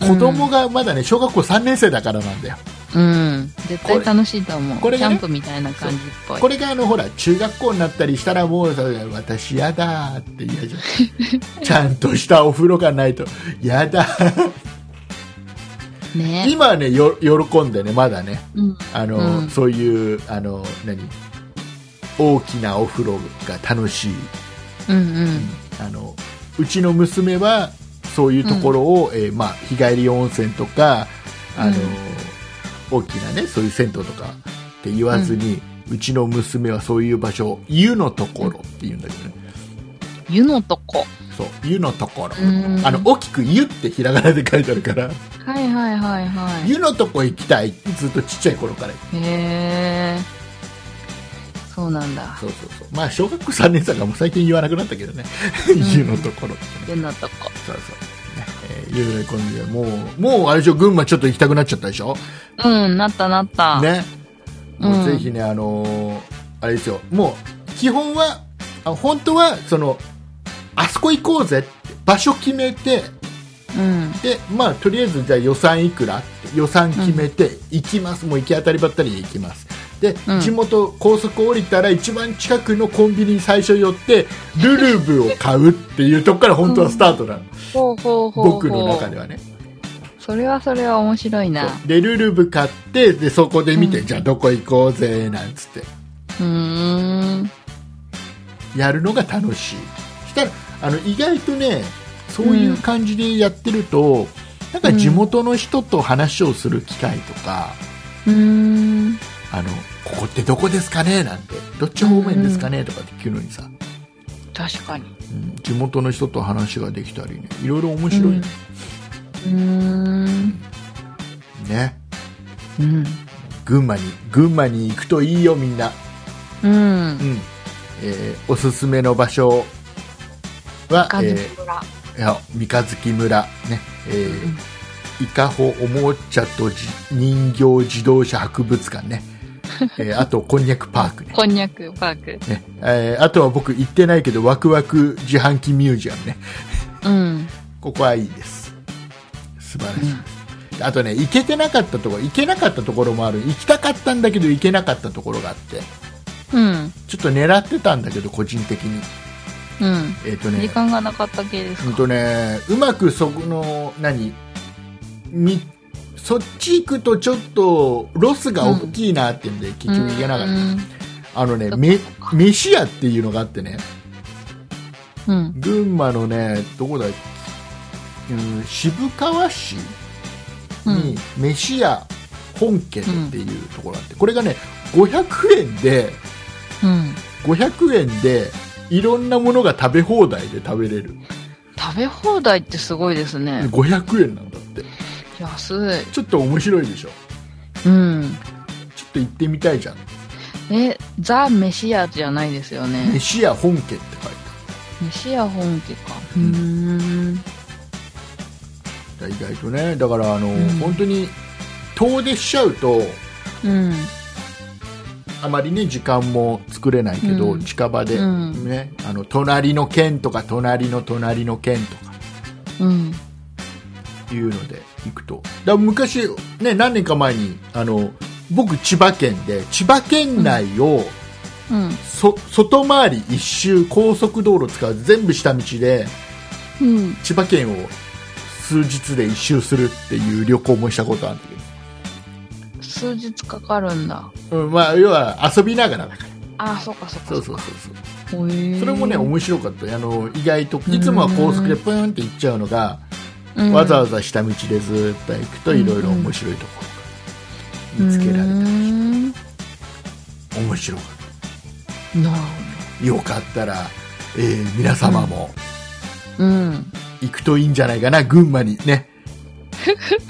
子供がまだね小学校3年生だからなんだよ。うん。絶対楽しいと思う。これがねキャンプみたいな感じっぽい。これがあのほら中学校になったりしたらもうさ私やだって嫌じゃん。ちゃんとしたお風呂がないとやだね。今はねよ喜んでねまだね。うん。あの、うん。そういうあの何？大きなお風呂が楽しい。うんうん。あのうちの娘はそういうところを、えーまあ、日帰り温泉とかあの、うん。大きなねそういう銭湯とかって言わずに、うちの娘はそういう場所を湯のところって言うんだけどね。湯のとこ。そう。湯のところ、うん。あの大きく湯ってひらがなで書いてあるから。はいはいはいは湯のとこ行きたいってずっとちっちゃい頃から。い。へえ。そうなんだ。そうそうそう。まあ小学校3年生がもう最近言わなくなったけどね、ん。湯のところ湯のとこ。そうそう、ねえー、湯のこんでもうもうあれでしょ群馬ちょっと行きたくなっちゃったでしょ？うん、なったなった。ね。うん。もうぜひね、あのーあれですよ。もう基本はあ本当はそのあそこ行こうぜって場所決めてうん。で、まあ、とりあえずじゃあ予算いくらって予算決めて行きます、もう行き当たりばったりで行きます。で、うん。地元高速降りたら一番近くのコンビニに最初寄ってルルブを買うっていうとこから本当はスタートなの、ほうほうほうほう。僕の中ではね。それはそれは面白いな。でルルブ買ってでそこで見て、うん。じゃあどこ行こうぜなんつって。うーん。やるのが楽しい。したらあの意外とねそういう感じでやってると、なんか地元の人と話をする機会とか、うーん。あのここってどこですかねなんてどっち方面ですかねとかって聞くのにさ、確かに。うん地元の人と話ができたりねいろいろ面白いね、うーん。ねうん。群馬に群馬に行くといいよみんな、うんう。んえーおすすめの場所は、ガズえ村。ーいや三日月村。ね、えー伊香保おもちゃとじ人形自動車博物館ね、えーあとこんにゃくパークね。こんにゃくパーク。ね、えーあとは僕行ってないけどワクワク自販機ミュージアムね。うん。ここはいいです。素晴らしい、あとね行けてなかったところ行けなかったところもある。行きたかったんだけど行けなかったところがあって。うん。ちょっと狙ってたんだけど個人的にうん。えっ、とね。時間がなかった系ですか？うんとねうまくそこの何？みそっち行くとちょっとロスが大きいなっていうんで、結局行けなかった、うん。あのねめ飯屋っていうのがあってね。うん。群馬のねどこだ？うん渋川市に飯屋本家っていうところがあって、これがね500円でうん。500円でいろんなものが食べ放題で食べれる食べ放題ってすごいですね。500円なんだって安い。ちょっと面白いでしょ？うん。ちょっと行ってみたいじゃんえ、ザ・メシアじゃないですよね。飯屋本家って書いてメシア本家か。うーん。意外とねだからあの、ん本当に遠出しちゃうとうん。あまりね時間も作れないけど、うん近場で、うんねあの隣の県とか隣の隣の県とかうん。いうので行くとだ昔、ね、何年か前にあの僕千葉県で千葉県内を、うん。そ外回り一周高速道路使う全部下道でうん。千葉県を数日で一周するっていう旅行もしたことあるんだけ数日かかるんだ。ど、うんまあ、要は遊びながらだから。あ、そっかそっか。そうそうそうそう。それもね面白かった。あの意外といつもは高速でプーンって行っちゃうのが、うん。わざわざ下道でずっと行くといろいろ面白いところが見つけられたうーんり面白かった。よかったら、えー皆様も。うん。行くといいんじゃないかな。群馬にね、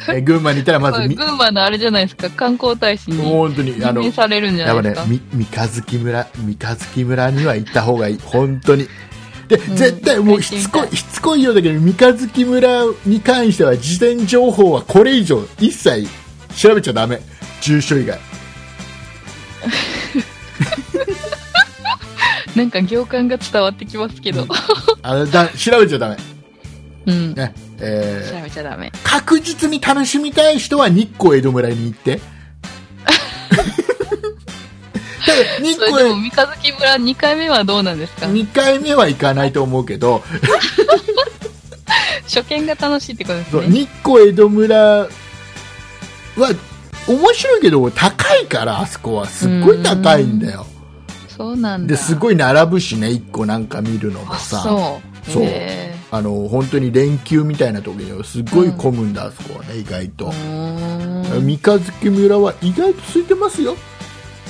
えー群馬にいたらまずみ群馬のあれじゃないですか、観光大使に本当にあ任の命されるんじゃないですか。ねみ三日月村三日月村には行った方がいい。本当に。で、ん絶対もうしつこいしつこいようだけど三日月村に関しては事前情報はこれ以上一切調べちゃダメ。住所以外。なんか行間が伝わってきますけど。あのだ調べちゃダメ、うん。ねえー調べちゃダメ。確実に楽しみたい人は日光江戸村に行って ただ日それ光でも三日月村2回目はどうなんですか？2回目は行かないと思うけど 初見が楽しいってことですね。日光江戸村は面白いけど高いからあそこはすっごい高いんだよそうなんだ。ですごい並ぶしね1個なんか見るのもあ、さそう。そうへあの本当に連休みたいな時にはすごい混むんだ、あそこはね意外と。三日月村は意外と空いてますよ。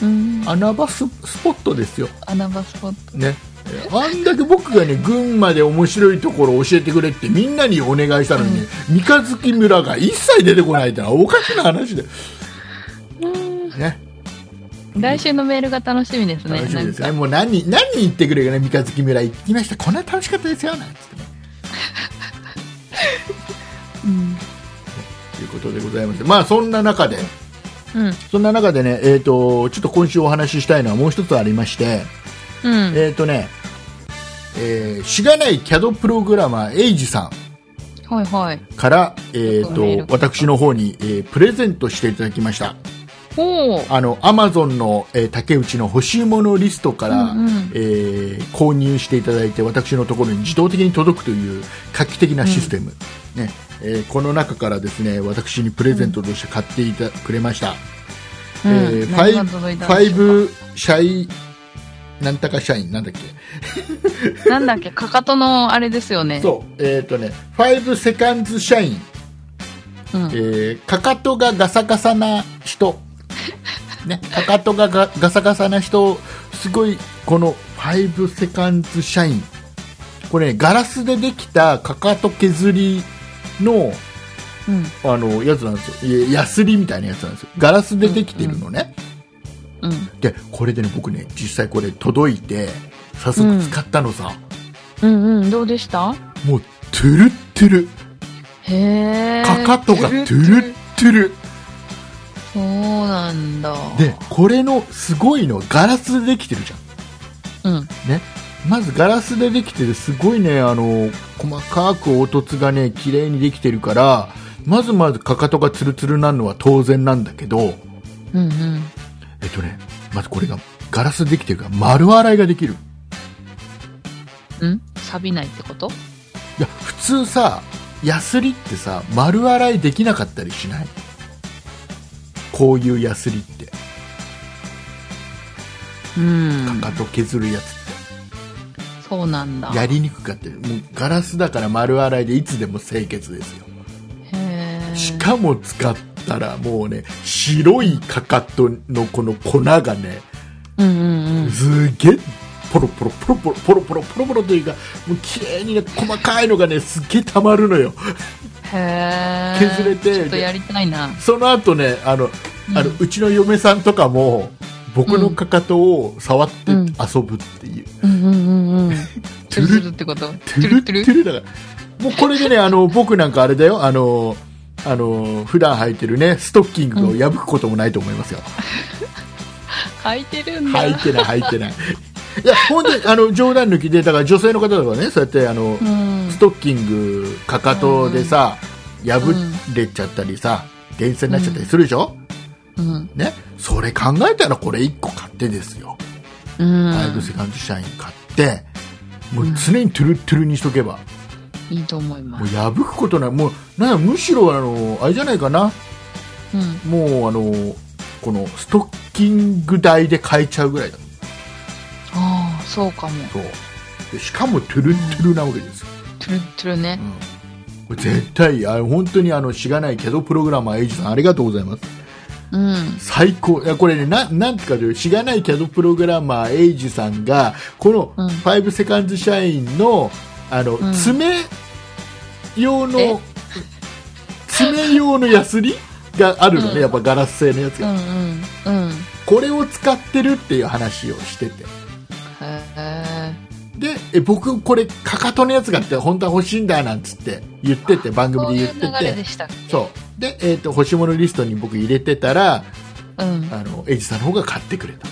うん。穴場ススポットですよ。穴場スポット。ね。えあんだけ僕がね群馬で面白いところを教えてくれってみんなにお願いしたのにね、三日月村が一切出てこないってのはおかしな話で。ね。来週のメールが楽しみですね。楽しみですね。もう何人何人言ってくれるかね三日月村行きました。こんな楽しかったですよなんつってねうん。ということでございましてまあそんな中でうん。そんな中でねえっ、とちょっと今週お話ししたいのはもう一つありましてうん。えっ、とねえーしがない CAD プログラマーエイジさはいはい。んから、えー、メールと私の方に、えープレゼントしていただきました。あのアマゾンの、えー竹内の欲しいものリストから、うんうん。えー購入していただいて私のところに自動的に届くという画期的なシステム、ね。えーこの中からですね私にプレゼントとして買っていた、くれました、うん。えーファイファイブシャイなんたか社員なんだっけ？か なんだっけ、かかとのあれですよね。そう。えっ、とねファイブセカンズ社員うん。えーかかとがガサガサな人、ね、かかとがガガサガサな人、すごい、この5セカンズシャイン、これ、ね、ガラスでできたかかと削りの、うん。あの、やつなんですよ。いやヤスリみたいなやつなんですよ。ガラスでできてるのね。うん。で、これでね、僕ね、実際これ届いて、早速使ったのさ、うんうん。どうでした？もう、トゥルットゥル。へー。かかとがトゥルットゥル。そうなんだ。で、これのすごいのはガラスでできてるじゃん。うん。ね、まずガラスでできてるすごいねあの細かく凹凸がね綺麗にできてるからまずまずかかとがツルツルなるのは当然なんだけどうんうん。えっとねまずこれがガラスでできてるから丸洗いができるん？錆びないってこと？いや普通さヤスリってさ丸洗いできなかったりしない？こういうヤスリってうん。かかと削るやつってそうなんだ。やりにくかったりもうガラスだから丸洗いでいつでも清潔ですよへー。しかも使ったらもうね白いかかとのこの粉がねうんうんうん。すげえポロポロポロポロポロポロポロポロというかもう綺麗にね細かいのがねすっげえたまるのよ。削れてちょっとやりたいな。その後ねあの、あのうちの嫁さんとかも僕のかかとを触ってうん。遊ぶっていう、うんうんうんうん。ってこと？トトゥルトゥルだからもうこれでねあの 僕なんかあれだよ。あのあの普段履いてるねストッキングを破くこともないと思いますよ、書いてるんだ。履いてない履いてないいや本当にあの冗談抜きでだから女性の方とかねそうやってあの、うん。ストッキングかかとでさ、破れちゃったりさ電線になっちゃったりするでしょ、うん。ね？それ考えたらこれ1個買ってですよ、うん。5セカンド社員買ってもう常にトゥルットゥルにしとけば、いいと思います。もう破くことないもうなんやむしろあのあれじゃないかな？うん。もうあのこのストッキング台で買えちゃうぐらいだああ、そうかも。そうでしかもトゥルットゥルなわけですよ、トゥルトゥルね。これ絶対あ本当にあのしがないけどプログラマーエイジさんありがとうございますうん。最高いやこれねななんていうかというしがないキャドプログラマーエイジさんがこのうん5セカンズ社員のあの、ん爪用え？の爪用のヤスリがあるのね、うんやっぱガラス製のやつが、うんうん。うん。これを使ってるっていう話をしてて。でえ僕これかかとのやつがあって本当は欲しいんだなんつって言ってて番組で言ってて。そう。で、えー、と欲しいものリストに僕入れてたらうん。あのエイジさんの方が買ってくれた。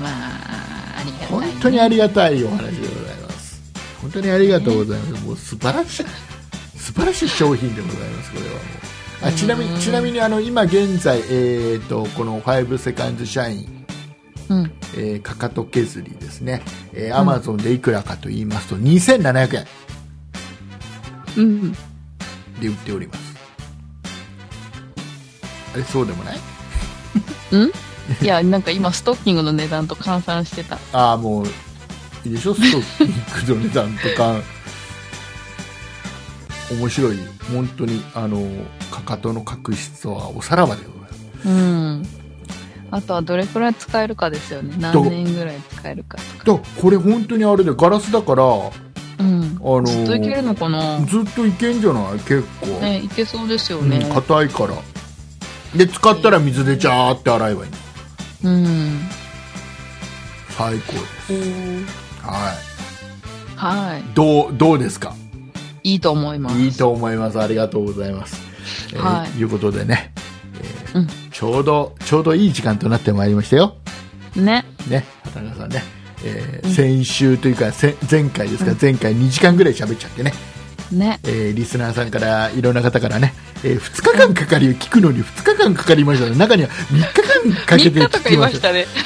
まあ、ありがたい、本ね。当にありがたいお話でございます。本当にありがとうございます。もう素晴らしい。素晴らしい商品でございますこれはもう。あちなみにちなみにあの今現在、えー、とこの5セカンズ社員、うん。えーかかと削りですね、えー、アマゾンでいくらかと言いますと2700円。うん。で売っております。あれそうでもない？いや、なんか今、ストッキングの値段と換算してた。ああもういいでしょ？ストッキングの値段とか。面白い。本当にあのかかとの角質はおさらばでございます。うん。あとはどれくらい使えるかですよね。何年ぐらい使えるかとか。だこれ本当にあれでガラスだから、あうん。のずっといけるのかな？ずっといけんじゃない？結構、ね、いけそうですようんね。硬いからで使ったら水でジャーって洗えばいいうん。最高ですははいどうどうですか？い。いいと思います。いいと思いますありがとうございます、えーはいいうことでね、えーうん。ちょうどちょうどいい時間となってまいりましたよ。ね。ね畑中さんね、えー先週というかせ前回ですか、うん。前回2時間ぐらい喋っちゃってね、ね。えーリスナーさんからいろんな方からね、え2日間かかり聞くのに2日間かかりましたね。中には3日間かけ3て聞きまし、た。ね。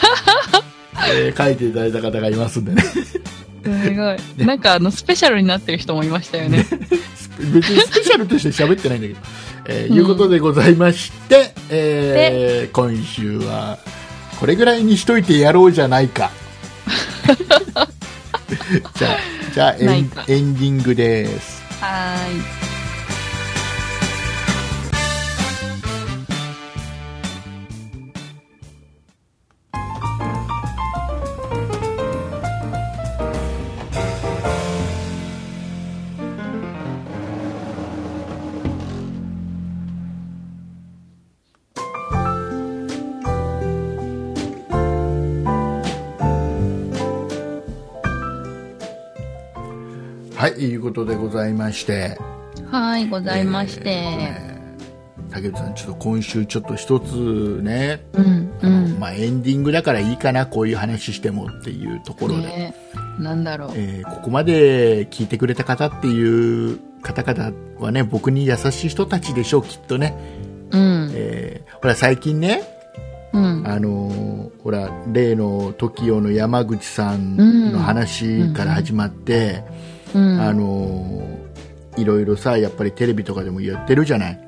えー書いていただいた方がいますんでね。すごい。なんかあの、スペシャルになってる人もいましたよね。別にスペシャルとして喋ってないんだけど、えーうんいうことでございまして、えー今週はこれぐらいにしといてやろうじゃないか。じゃあじゃあエンディングです。はーい。いいうことでございましてはーい、ございまして。えー竹内さんちょっと今週ちょっと一つね、うん、うん。まあ、エンディングだからいいかなこういう話してもっていうところで、ねなんだろう。えーここまで聞いてくれた方っていう方々はね僕に優しい人たちでしょうきっとね、うん、えーほら最近ね、うん。あのーほら例の TOKIO の山口さんの話から始まって、うん。あのーいろいろさやっぱりテレビとかでもやってるじゃない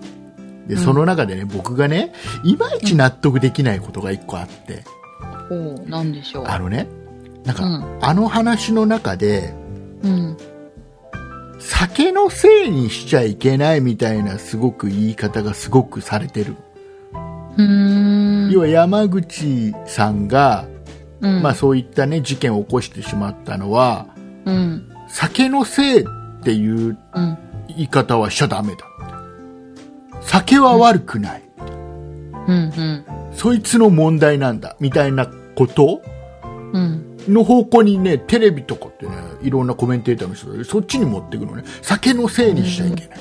でその中でね、僕がねいまいち納得できないことが一個あって、おうなんでしょう。あのねなんか、うんあの話の中でうん。酒のせいにしちゃいけないみたいなすごく言い方がすごくされてる。要は山口さんが、うん、まあ、そういった、ね、事件を起こしてしまったのはうん。酒のせいっていううん。言い方はしちゃダメだ酒は悪くない、うん。うん。そいつの問題なんだみたいなこと？うん。の方向にねテレビとかってねいろんなコメンテーターの人がそっちに持っていくのね酒のせいにしちゃいけない、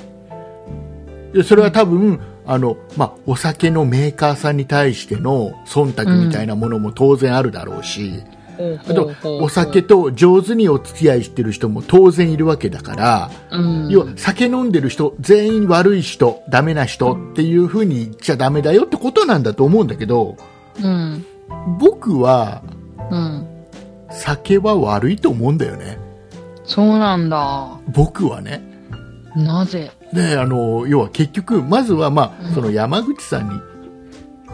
でそれは多分あの、まあ、お酒のメーカーさんに対しての忖度みたいなものも当然あるだろうし、あとお酒と上手にお付き合いしてる人も当然いるわけだから、うん。要は酒飲んでる人全員悪い人ダメな人っていう風に言っちゃダメだよってことなんだと思うんだけどうん。僕はうん。酒は悪いと思うんだよねそうなんだ。僕はねなぜ？であの要は結局まずは、まあうんその山口さんに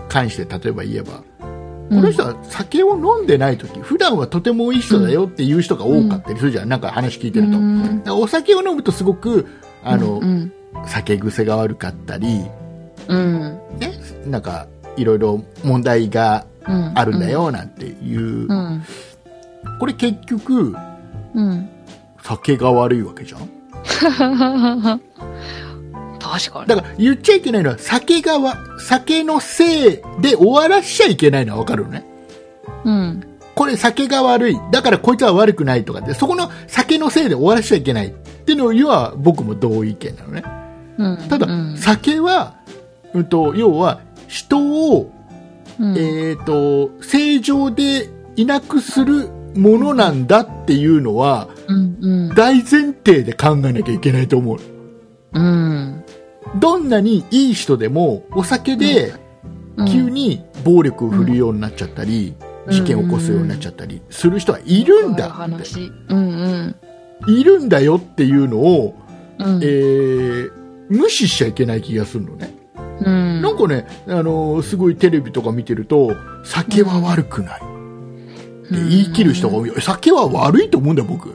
関して例えば言えば、うんこの人は酒を飲んでない時普段はとてもいい人だよっていう人が多かったりするじゃん、なんか話聞いてると、うんお酒を飲むとすごくあの、うん。酒癖が悪かったり、うん。ね、なんかいろいろ問題がうん。あるんだ。よなんていう、うん。これ結局うん。酒が悪いわけじゃん 確かに。だから言っちゃいけないのは酒がわ酒のせいで終わらしちゃいけないのは分かるのねうん。これ酒が悪いだからこいつは悪くないとかってそこの酒のせいで終わらしちゃいけないっていうのには僕も同意見なのねうん。ただ、うん。酒は、うん、と要は人を、うんえー、と正常でいなくするものなんだっていうのはうん。うん。大前提で考えなきゃいけないと思ううん。どんなにいい人でもお酒でうん急に暴力を振るようになっちゃったり、うん事件を起こすようになっちゃったりする人はいるんだって話。うんうん。いるんだよっていうのを、うん。えー無視しちゃいけない気がするのね、うん。なんかね、あのーすごいテレビとか見てると酒は悪くないって言い切る人が多い、酒は悪いと思うんだよ僕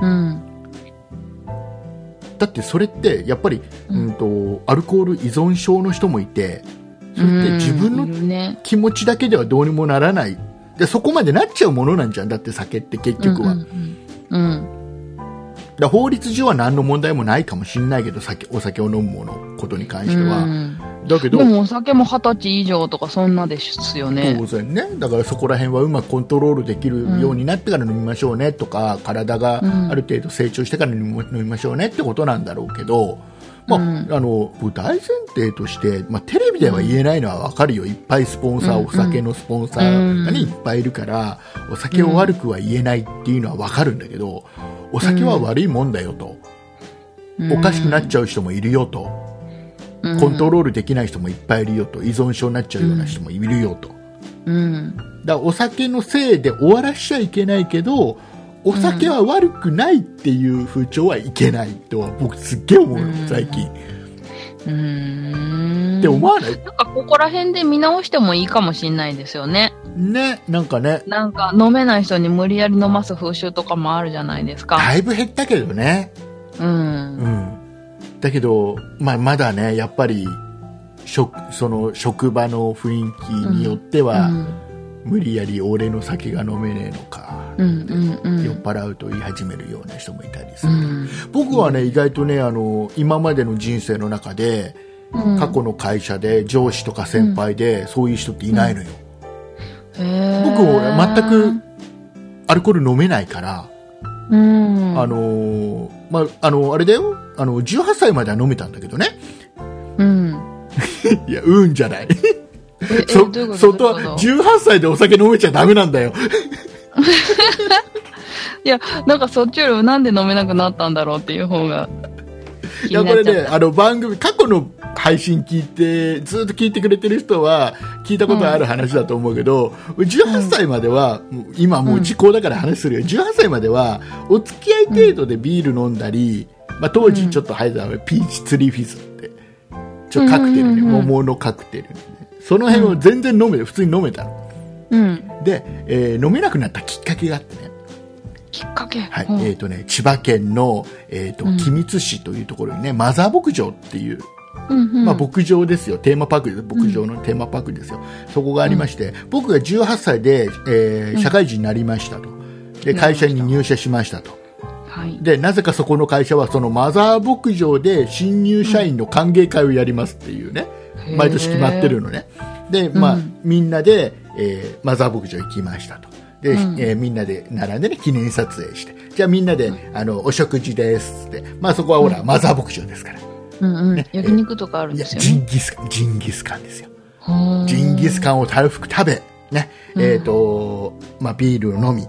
うん。だってそれってやっぱり、ううんん、とアルコール依存症の人もいてそれって自分の。気持ちだけではどうにもならない。でそこまでなっちゃうものなんじゃん。だって酒って結局は、うんうん。うん。だ法律上は何の問題もないかもしれないけど酒お酒を飲むものことに関しては、うん。だけどでもお酒も二十歳以上とかそんなですよね。当。然ねだからそこら辺はうまくコントロールできるようになってから飲みましょうねとか、体がうん。ある程度成長してから飲み飲みましょうねってことなんだろうけどまあうん。あの僕大前提として、まあ、テレビでは言えないのは分かるよ、いっぱいスポンサー、うんお酒のスポンサーが、ねうんいっぱいいるからお酒を悪くは言えないっていうのは分かるんだけどお酒は悪いもんだよと、おかしくなっちゃう人もいるよと、うんコントロールできない人もいっぱいいるよと依存症になっちゃうような人もいるよと。うん。だからお酒のせいで終わらしちゃいけないけどお酒は悪くないっていう風潮はいけないとは僕すっげえ思うの、うん最近。うーん。って思わない？なんかここら辺で見直してもいいかもしれないですよね。ねなんかねなんか飲めない人に無理やり飲ます風習とかもあるじゃないですか。だいぶ減ったけどね、う。うんん、だけど、まあ、まだねやっぱり職その職場の雰囲気によっては、無理やり俺の酒が飲めねえのか、うんうんうん。酔っ払うと言い始めるような人もいたりする、うん。僕はね意外とねあの今までの人生の中でうん。過去の会社で上司とか先輩でそういう人っていないのよ、へー僕も全くアルコール飲めないから、うん。あのーまあ、あのあれだよ。あの18歳までは飲めたんだけどね。うん。いやうんじゃない。え、えそ外はどういうこと？18歳でお酒飲めちゃダメなんだよ。いや、なんかそっちよりなんで飲めなくなったんだろうっていう方が気いや。これねあの番組過去の配信聞いてずっと聞いてくれてる人は聞いたことある話だと思うけど、18歳までは、もう今もう時効だから話するよ、18歳まではお付き合い程度でビール飲んだり、まあ、当時ちょっと入ったのがピーチツリーフィズってちょっとカクテルね、うんうんうん桃のカクテル、その辺を全然飲めて普通に飲めたの。うん。で、えー飲めなくなったきっかけがあってね。きっかけ？はい、うん。えっ、とね、千葉県の、えっ、とうん、君津市というところにね、マザー牧場っていう、うんうんまあ、牧場ですよ、テーマパークです、牧場のテーマパークですよ、そこがありまして、僕が18歳で、えー社会人になりましたと。で、会社に入社しましたと。はい。で、なぜかそこの会社は、そのマザー牧場で新入社員の歓迎会をやりますっていうね、毎年決まってるのね。で、まあ、うんみんなで、えーマザー牧場行きましたと。で、うんえーみんなで並んでね、記念撮影して。じゃあみんなで、あの、お食事ですって。まあそこはほら、マザー牧場ですから。うんうん。ね。焼肉とかあるんですよね。ジンギスカン、ジンギスカンですよ。ジンギスカンをたらふく食べ、ね、うん。えっ、と、まあビールを飲み、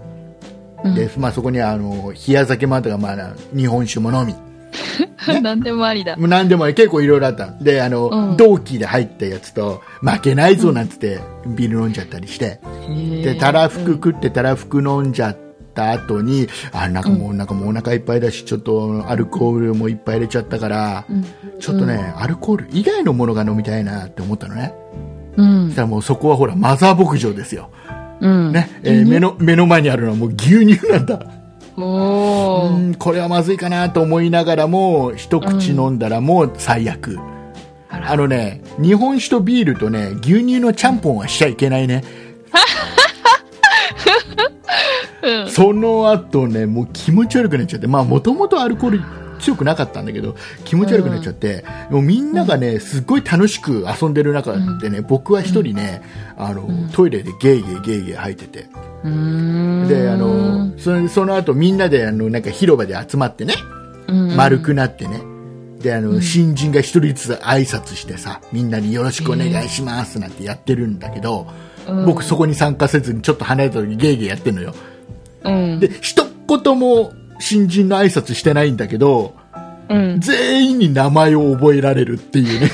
うん。で、まあそこにはあの、冷や酒もあったが、まあ日本酒も飲み、何でもありだ。もう何でも結構いろいろあったの。であの、うん。同期で入ったやつと負けないぞなんつってビール飲んじゃったりして、でたらふく食ってたらふく飲んじゃった後にあなんかもうなんかもうお腹いっぱいだしちょっとアルコールもいっぱい入れちゃったから、うん。ちょっとね、アルコール以外のものが飲みたいなって思ったのね。うん。そしたらもうそこはほらマザー牧場ですよ、うん。ねえー目の目の前にあるのはもう牛乳なんだ。おー。うんこれはまずいかなと思いながらも一口飲んだらもう最悪、あら。あのね、日本酒とビールとね、牛乳のちゃんぽんはしちゃいけないね。うん。その後ね、もう気持ち悪くなっちゃって、まあもともとアルコール強くなかったんだけど、気持ち悪くなっちゃって、もうみんながね、すっごい楽しく遊んでる中でね、僕は一人ね、あの、トイレでゲーゲーゲーゲー吐いてて、うーん。で、あの、そのその後みんなであの、なんか広場で集まってね、うん、丸くなってね、であの、新人が一人ずつ挨拶してさみんなによろしくお願いしますなんてやってるんだけど、うん。僕そこに参加せずにちょっと離れた時にゲーゲーやってるのようん。で一言も新人の挨拶してないんだけどうん。全員に名前を覚えられるっていうね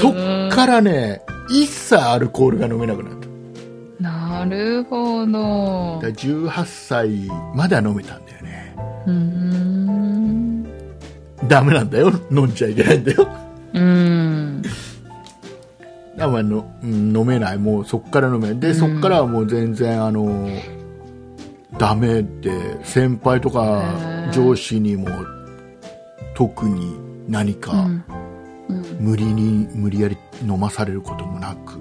そっからね一切アルコールが飲めなくなったなるほどだから。18歳までは飲めたんだよねうーん。ダメなんだよ飲んじゃいけないんだようん。の、うん飲めない。もうそっから飲めない。で、そっからはもう全然あのダメで先輩とか上司にも特に何か無理に無理やり飲まされることもなく。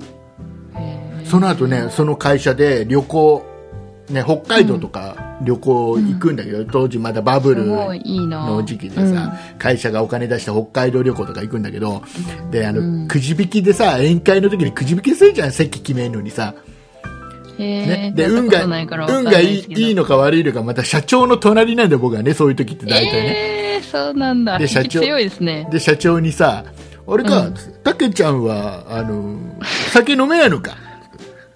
その後ねその会社で旅行ね、北海道とか旅行行くんだけど、当時まだバブル。の時期でさ、会社がお金出して北海道旅行とか行くんだけど、であの、うん。くじ引きでさ宴会の時にくじ引きするじゃん席決めるのにさ、ね、で運が運がいいいいのか悪いのかまた社長の隣なんで僕はねそういう時って大体ね、えー、そうなんだ。で社長強いですね。で、社長にさ、あれかうん、たけちゃんは、あの、酒飲めないのか？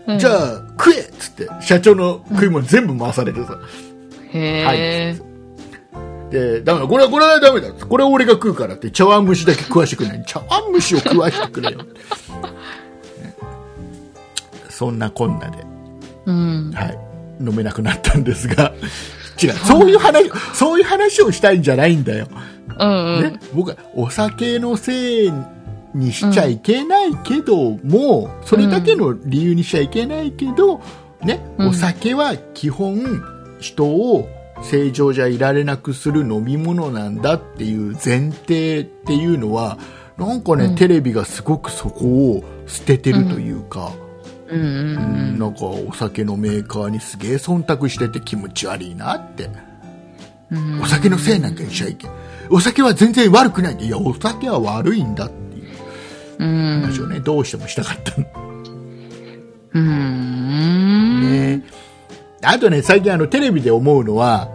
うんじゃあ、食えっつって、社長の食い物全部回されてさ。へえ、で、ダメだ、これは、これはダメだ。これは俺が食うからって、茶碗蒸しだけ食わしてくれない。茶碗蒸しを食わしてくれよ。ね そんなこんなで、うん。はい、飲めなくなったんですが、違う、そういう話、そういう話をしたいんじゃないんだよ。うんうん。ね、僕はお酒のせいにしちゃいけないけども、それだけの理由にしちゃいけないけど、ね、うん。お酒は基本人を正常じゃいられなくする飲み物なんだっていう前提っていうのはなんかね、うん。テレビがすごくそこを捨ててるというか、うんうん。うんなんかお酒のメーカーにすげえ忖度してて気持ち悪いなって。うん。お酒のせいなんかにしちゃいけん。お酒は全然悪くない。いやお酒は悪いんだって。話をね、どうしてもしたかった。のうん。ね、あとね最近あのテレビで思うのは、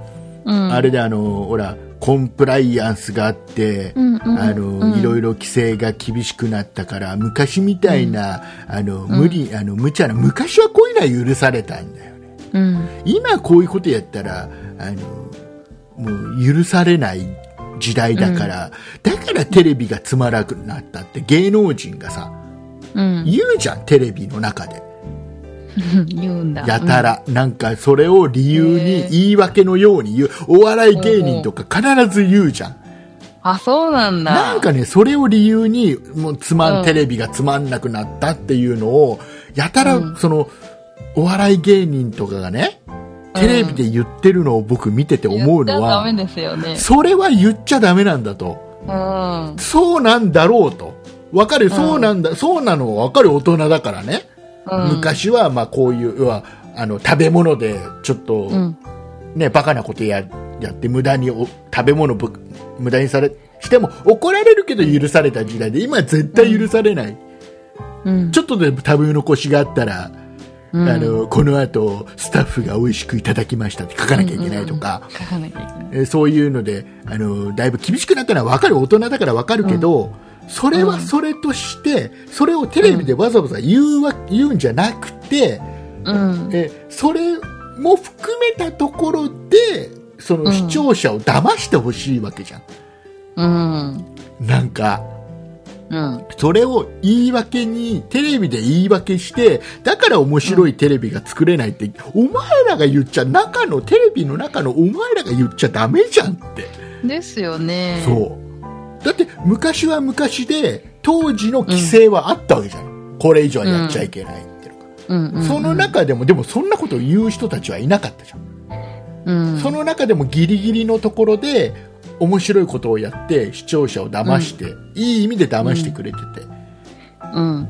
うん。あれであのほらコンプライアンスがあって、うんうんあのうん。いろいろ規制が厳しくなったから昔みたいな、あの無理、あの無茶な昔はこういうのは許されたんだよね。うん。今こういうことやったらあのもう許されない時代だから、だからテレビがつまらなくなったって芸能人がさうん。言うじゃんテレビの中で。言うんだ。やたら、なんかそれを理由に言い訳のように言うお笑い芸人とか必ず言うじゃん。あ、そうなんだ。なんかねそれを理由にもうつまん、うん。テレビがつまんなくなったっていうのをやたら、うん。そのお笑い芸人とかがねテレビで言ってるのを僕見てて思うのは。それは言っちゃダメなんだと。うん。そうなんだろうと。わかる、そうなんだ、そうなのわかる大人だからね。うん。昔は、まあこういう、要は、あの、食べ物で、ちょっと、うん。ね、バカなことや、やって無駄にお食べ物ぶ無駄にされ、しても怒られるけど許された時代で、今は絶対許されない。うん。ちょっとでも食べ残しがあったら、うん。あの、この後、スタッフが美味しくいただきましたって書かなきゃいけないとか、書かなきゃいけない。えーそういうので、あのだいぶ厳しくなったのは分かる大人だから分かるけど、それはそれとして、それをテレビでわざわざ言うわ言うんじゃなくて、うん。えそれも含めたところでその視聴者を騙してほしいわけじゃん、うん。なんかうん。それを言い訳にテレビで言い訳してだから面白いテレビが作れないって、お前らが言っちゃ中のテレビの中のお前らが言っちゃダメじゃんって。ですよね。そう。だって昔は昔で当時の規制はあったわけじゃん。これ以上はやっちゃいけないっていうのが、うんうんうん。その中でも、でもそんなことを言う人たちはいなかったじゃん。うん。その中でもギリギリのところで面白いことをやって視聴者を騙して、いい意味で騙してくれてて。うん。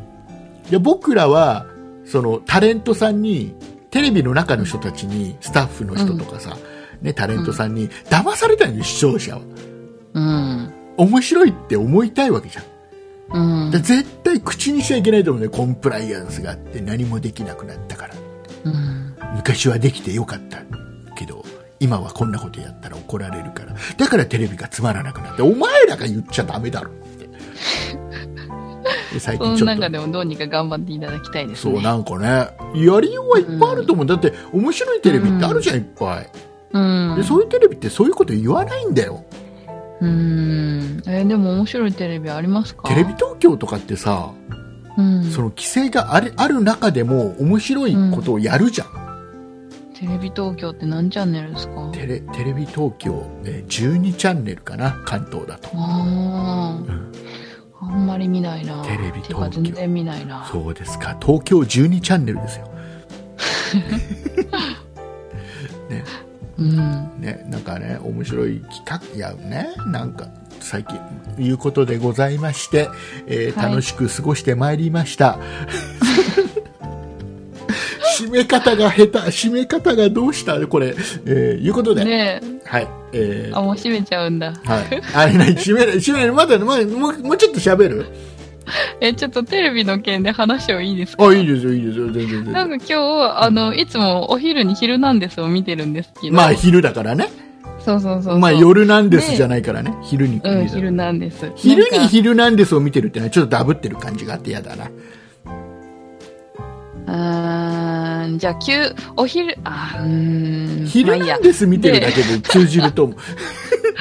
で僕らはそのタレントさんにテレビの中の人たちにスタッフの人とかさ、ね、タレントさんに騙されたんだよ視聴者はうん。面白いって思いたいわけじゃんうん。で絶対口にしちゃいけないと思うねコンプライアンスがあって何もできなくなったからうん。昔はできてよかったけど今はこんなことやったら怒られるからだからテレビがつまらなくなってお前らが言っちゃダメだろってで 最その近ちょっと中でもどうにか頑張っていただきたいですね。そうなんかねやりようはいっぱいあると思う、だって面白いテレビってあるじゃん、いっぱいうん。でそういうテレビってそういうこと言わないんだようん。えーでも面白いテレビありますか？テレビ東京とかってさうん。その規制があるある中でも面白いことをやるじゃん、テレビ東京って何チャンネルですか？テレテレビ東京、えー12チャンネルかな関東だと、ああ、うんあんまり見ないな。テレビ東京。全然見ないな。そうですか。東京12チャンネルですよ。うん。ねなんかね面白い企画やねなんか最近いうことでございまして、えーはい。楽しく過ごしてまいりました 締め方が下手締め方がどうした？これ、えーいうことで、ねはいええ。ーあ、もう閉めちゃうんだ。はい。あれない、閉めない、閉めない、まだ、まだ、もう、もうちょっと喋る？え、ちょっとテレビの件で話をいいですか？あ、いいですよ、いいですよ、全然全然。なんか今日、あの、いつもお昼に昼なんですを見てるんですけど、まあ、昼だからね。そうそうそう。まあ、夜なんですじゃないからね。昼にうん、昼なんです。昼に昼なんですを見てるってのはちょっとダブってる感じがあって嫌だな。うーん、じゃあ、急、お昼、あーうーん。昼なんです見てるだけで通じると思う。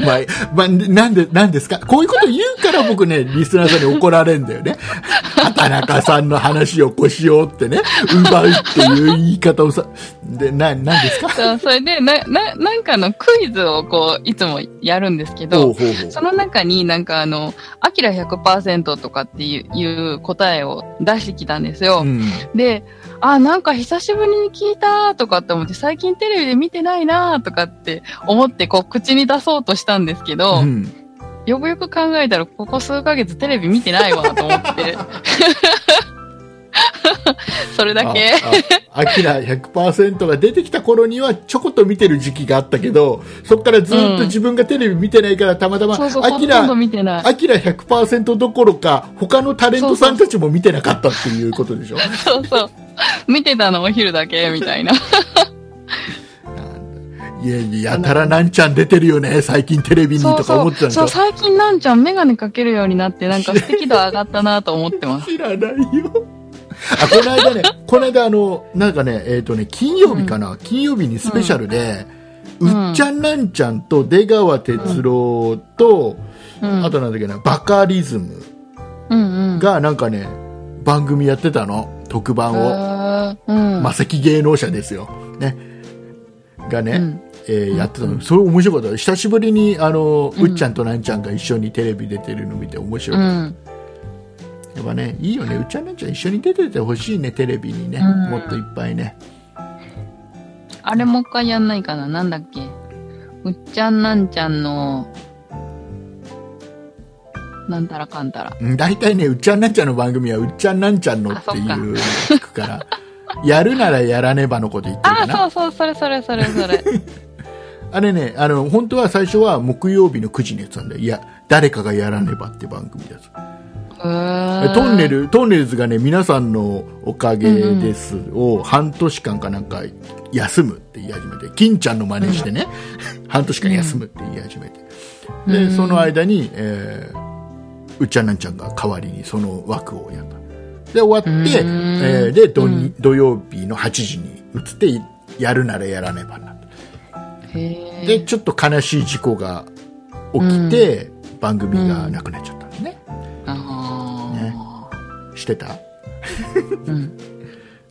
まあ、まあ、なんで、なんですか？こういうこと言うから僕ね、リスナーさんに怒られんだよね。畑中さんの話をこうしようってね、奪うっていう言い方をさ、で、な、なんですか？そうそれで、な、な、なんかのクイズをこう、いつもやるんですけほうど、ほうほうその中になんかあの、アキラ100%とかっていういう答えを出してきたんですよ。うん。で、あ、なんか久しぶりに聞いたとかって思って、最近テレビで見てないなとかって思って、こう、口に出そうとしたんですけど、うん。よくよく考えたら、ここ数ヶ月テレビ見てないわと思って。それだけ。あ。あアキラ100%が出てきた頃にはちょこっと見てる時期があったけど、そこからずっと自分がテレビ見てないからたまたま、そうそう、アキラほとんど見てない。アキラ100%どころか、他のタレントさんたちも見てなかったっていうことでしょ？そうそう。見てたのお昼だけ、みたいな。いやいや、やたらなんちゃん出てるよね、最近テレビにとか。思ってたそう、最近なんちゃんメガネかけるようになって、なんか素敵度上がったなと思ってます。知らないよ。あ、この間ね、この間あの、なんかね、えっ、とね、金曜日かな、金曜日にスペシャルで、ううんっちゃんなんちゃんと出川哲郎と、うん。あとなんだっけな、バカリズムうんうん。がなんかね、番組やってたの、特番を。うん。マセキ芸能者ですよ。ね。がね、うんえーやってたの、それ面白かった。久しぶりに、あの、うんうっちゃんとなんちゃんが一緒にテレビ出てるの見て面白かった。うん。やっぱね、いいよね、うっちゃんなんちゃん一緒に出ててほしいね、テレビにね、うんもっといっぱいね。あれもう一回やんないかななんだっけうっちゃんなんちゃんの、なんたらかんたら。うん大体ね、うっちゃんなんちゃんの番組はうっちゃんなんちゃんのっていう聞くから、やるならやらねばのこと言ってるああ、かな。そうそう、それそれそれそれ。あれね、あの、本当は最初は木曜日の9時にやってたんだよ。いや、誰かがやらねばって番組です。トンネ。ル、トンネルズがね、皆さんのおかげです。を半年間かなんか休むって言い始めて、金ちゃんの真似してね、半年間休むって言い始めて。で、うん。その間に、えーうっちゃんなんちゃんが代わりにその枠をやった。で、終わって、うん。えーで土、うん。土曜日の8時に移って、やるならやらねばな。へで、ちょっと悲しい事故が起きて、番組がなくなっちゃったしてた？あ。うん。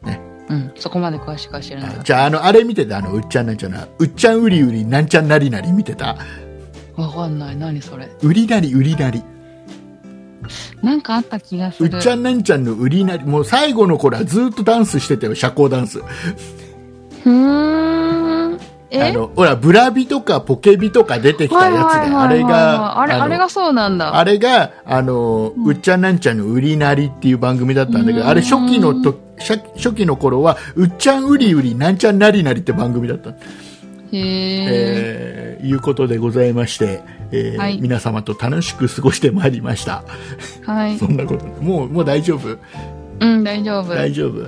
ねうん。そこまで詳しくは知らなかっあじゃあ、あの、あれ見てた？あの、うっちゃんなんちゃんな、うっちゃんうりうりなんちゃんなりなり見てた？た。わかんない。何それ？うりなりうりなり。なんかあった気がする。うっちゃんなんちゃんのうりなり、もう最後の頃はずっとダンスしてたよ、社交ダンス。ふーん。え？あの、ほら、ブラビとかポケビとか出てきたやつで、あれが、あれ、のあれがそうなんだ。あれが、あの、うっちゃんなんちゃんの売りなりっていう番組だったんだけど、あれ初期のと、初初期の頃は、うっちゃんうりうりなんちゃんなりなりって番組だった。へえ。えーいうことでございまして、えーはい皆様と楽しく過ごしてまいりました。はい。そんなことでもう、もう大丈夫？うん、大丈夫。大丈夫、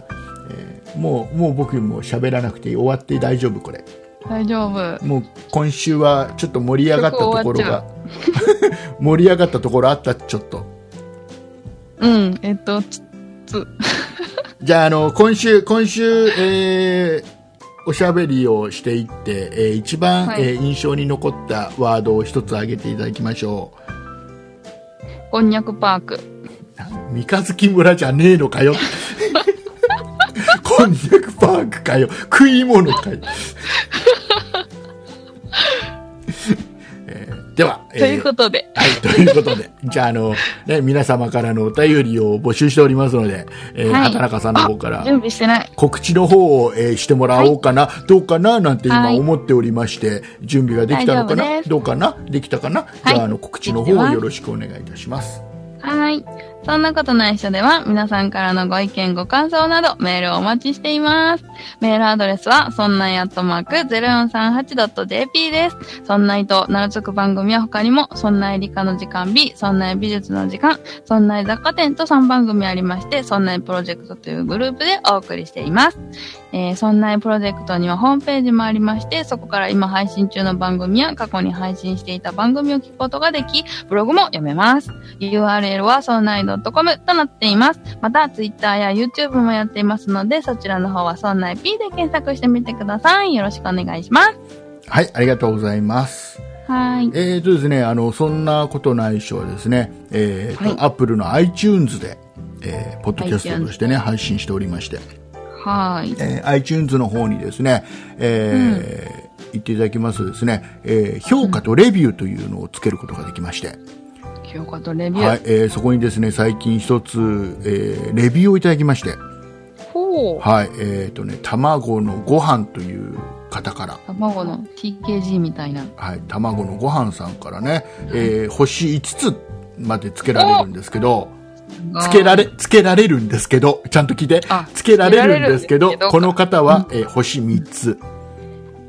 えーもう、もう僕も喋らなくて終わって大丈夫これ。大丈夫。もう今週はちょっと盛り上がったところが、盛り上がったところあったちょっと。うん、えっと、つ、つ、じゃあ、あの、今週、今週、えーおしゃべりをしていって、えー一番、はいえー印象に残ったワードを一つ挙げていただきましょこんにゃくパーク。う。三日月村じゃねえのかよ。こんにゃくパークかよ。食い物かよ。では、えーということで、はい、ということで、じゃあ、あの、ね、皆様からのお便りを募集しておりますので、えーはい。畑中さんの方から準備してない。告知の方を、えーしてもらおうかな、どうかな、なんて今はい。思っておりまして、準備ができたのかなどうかなできたかな、はい。じゃあ、あの、告知の方をよろしくお願いいたします。はい。そんなことない人では、皆さんからのご意見、ご感想など、メールをお待ちしています。メールアドレスは、そんないアットマーク 0438.jp です。そんないと名の付く番組は他にも、そんない理科の時間 B、そんない美術の時間、そんない雑貨店と3番組ありまして、そんないプロジェクトというグループでお送りしています。えー、そんないプロジェクトにはホームページもありまして、そこから今配信中の番組や過去に配信していた番組を聞くことができ、ブログも読めます。URL はそんないとなっています。また、Twitter や YouTube もやっていますので、そちらの方はそんない P で検索してみてください。よろしくお願いします。はい、ありがとうございます。はい。えーとですね、あの、そんなことない人はですね、えーと、はい Apple の iTunes で、えーポッドキャストとしてね、配信しておりまして、はい。えー iTunes の方にですね、えー言っていただきますとですね、えー評価とレビューというのをつけることができまして、評価とレビュー。はい、えーそこにですね、最近一つ、えーレビューをいただきまして、ほう。はい、えーとね、卵のご飯という方から、卵の TKG みたいな。はい、卵のご飯さんからね、えー星5つまでつけられるんですけど、つけられ、つけられるんですけど、ちゃんと聞いてあ、つけられるんですけど、この方は、えー星3つ、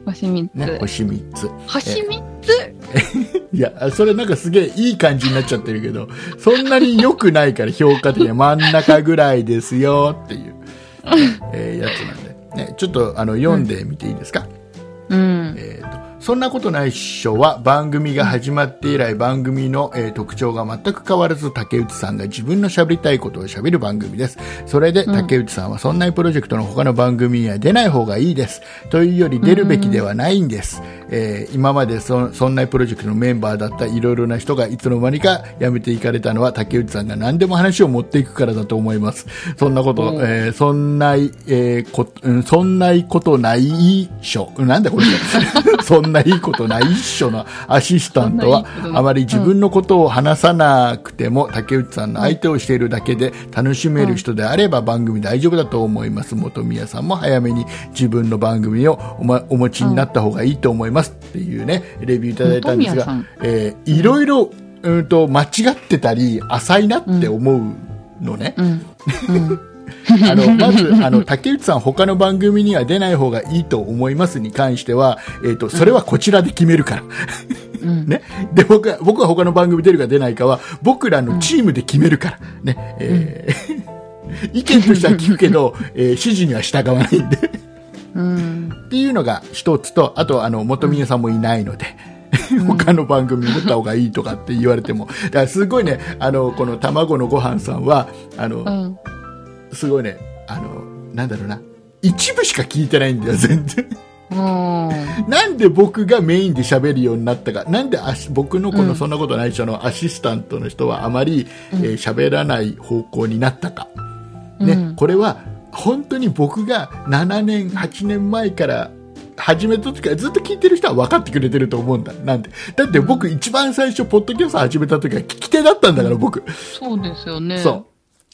星3つ。ね、星3つ。星3つ？いや、それなんかすげえいい感じになっちゃってるけど、そんなに良くないから評価的には真ん中ぐらいですよっていう、えーやつなんで、ね、ちょっとあの読んでみていいですか、うん。えーとそんなことないっしょは番組が始まって以来番組の、えー特徴が全く変わらず竹内さんが自分の喋りたいことを喋る番組です。それで竹内さんはそんなプロジェクトの他の番組には出ない方がいいです。というより出るべきではないんです。えー今までそそんなプロジェクトのメンバーだったいろいろな人がいつの間にか辞めていかれたのは竹内さんが何でも話を持っていくからだと思います。そんなこと、うんえーそんな、えーこ、うんそんないことないっしょ。うんなんだこれ。そんないいことないっしょのアシスタントはあまり自分のことを話さなくても、竹内さんの相手をしているだけで楽しめる人であれば番組大丈夫だと思います。元宮さんも早めに自分の番組をお,、ま、お持ちになった方がいいと思いますっていうね、レビューいただいたんですがえーいろいろ、うんと、間違ってたり、浅いなって思うのね。うん。うん。あの、まず、あの、竹内さん他の番組には出ない方がいいと思いますに関しては、えっ、と、それはこちらで決めるから。うん。ね。で、僕は、僕は他の番組出るか出ないかは、僕らのチームで決めるから。ね。えー意見としては聞くけど、えー指示には従わないんで。うん。っていうのが一つと、あと、あの、元宮さんもいないので。他の番組に出た方がいいとかって言われても。だからすごいね、あの、この卵のご飯さんは、あの、うん。すごいね、あの、なんだろうな。一部しか聞いてないんだよ、全然。もなんで僕がメインで喋るようになったか。なんであし僕のこうんのそんなことない人のアシスタントの人はあまりうんえー喋、らない方向になったか。う。ね、うんこれは本当に僕が7年、8年前から始めた時からずっと聞いてる人は分かってくれてると思うんだ。なんで。だって僕一番最初、ポッドキャスト始めた時は聞き手だったんだから、僕。そうですよね。そう。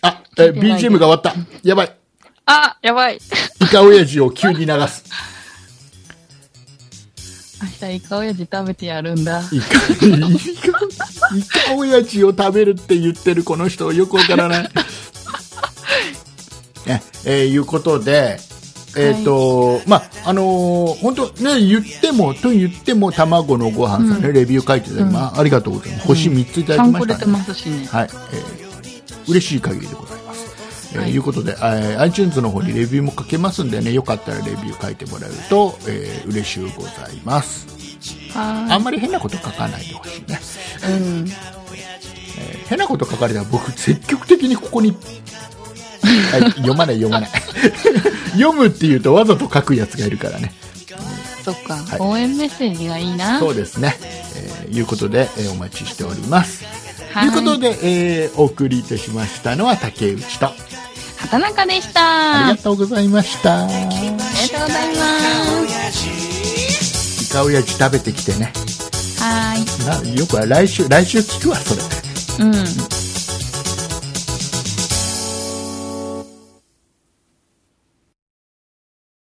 あ、え BGM が終わった。やばい。あ、やばい。イカオヤジを急に流す。明日イカオヤジ食べてやるんだ。イカ、イカ、イカオヤジを食べるって言ってるこの人よくわからない。ね、えーいうことで、えっ、と、まあ、あのー本当ね、言っても、と言っても、卵のご飯さんね、うレビュー書いていただき、まあ、ありがとうございます。星3ついただきました、ね。はい、えー嬉しい限りでございます。えーはいいうことで、えー iTunes の方にレビューも書けますんでね、よかったらレビュー書いてもらえると、えー嬉しゅうございます。あはんまり変なこと書かないでほしいね。い。うん。えー変なこと書かれたら僕積極的にここに、はい、読まない読まない 読むっていうとわざと書くやつがいるからねそっか、はい応援メッセージがいいな。そうですね、えーいうことで、えーお待ちしておりますとはいいうことで、えーお送りいたしましたのは竹内と畑中でしありた。がとうございましたありがとうございます。イカオヤジ食べてきてねはーい。なよくは来週来週聞くわそれうん。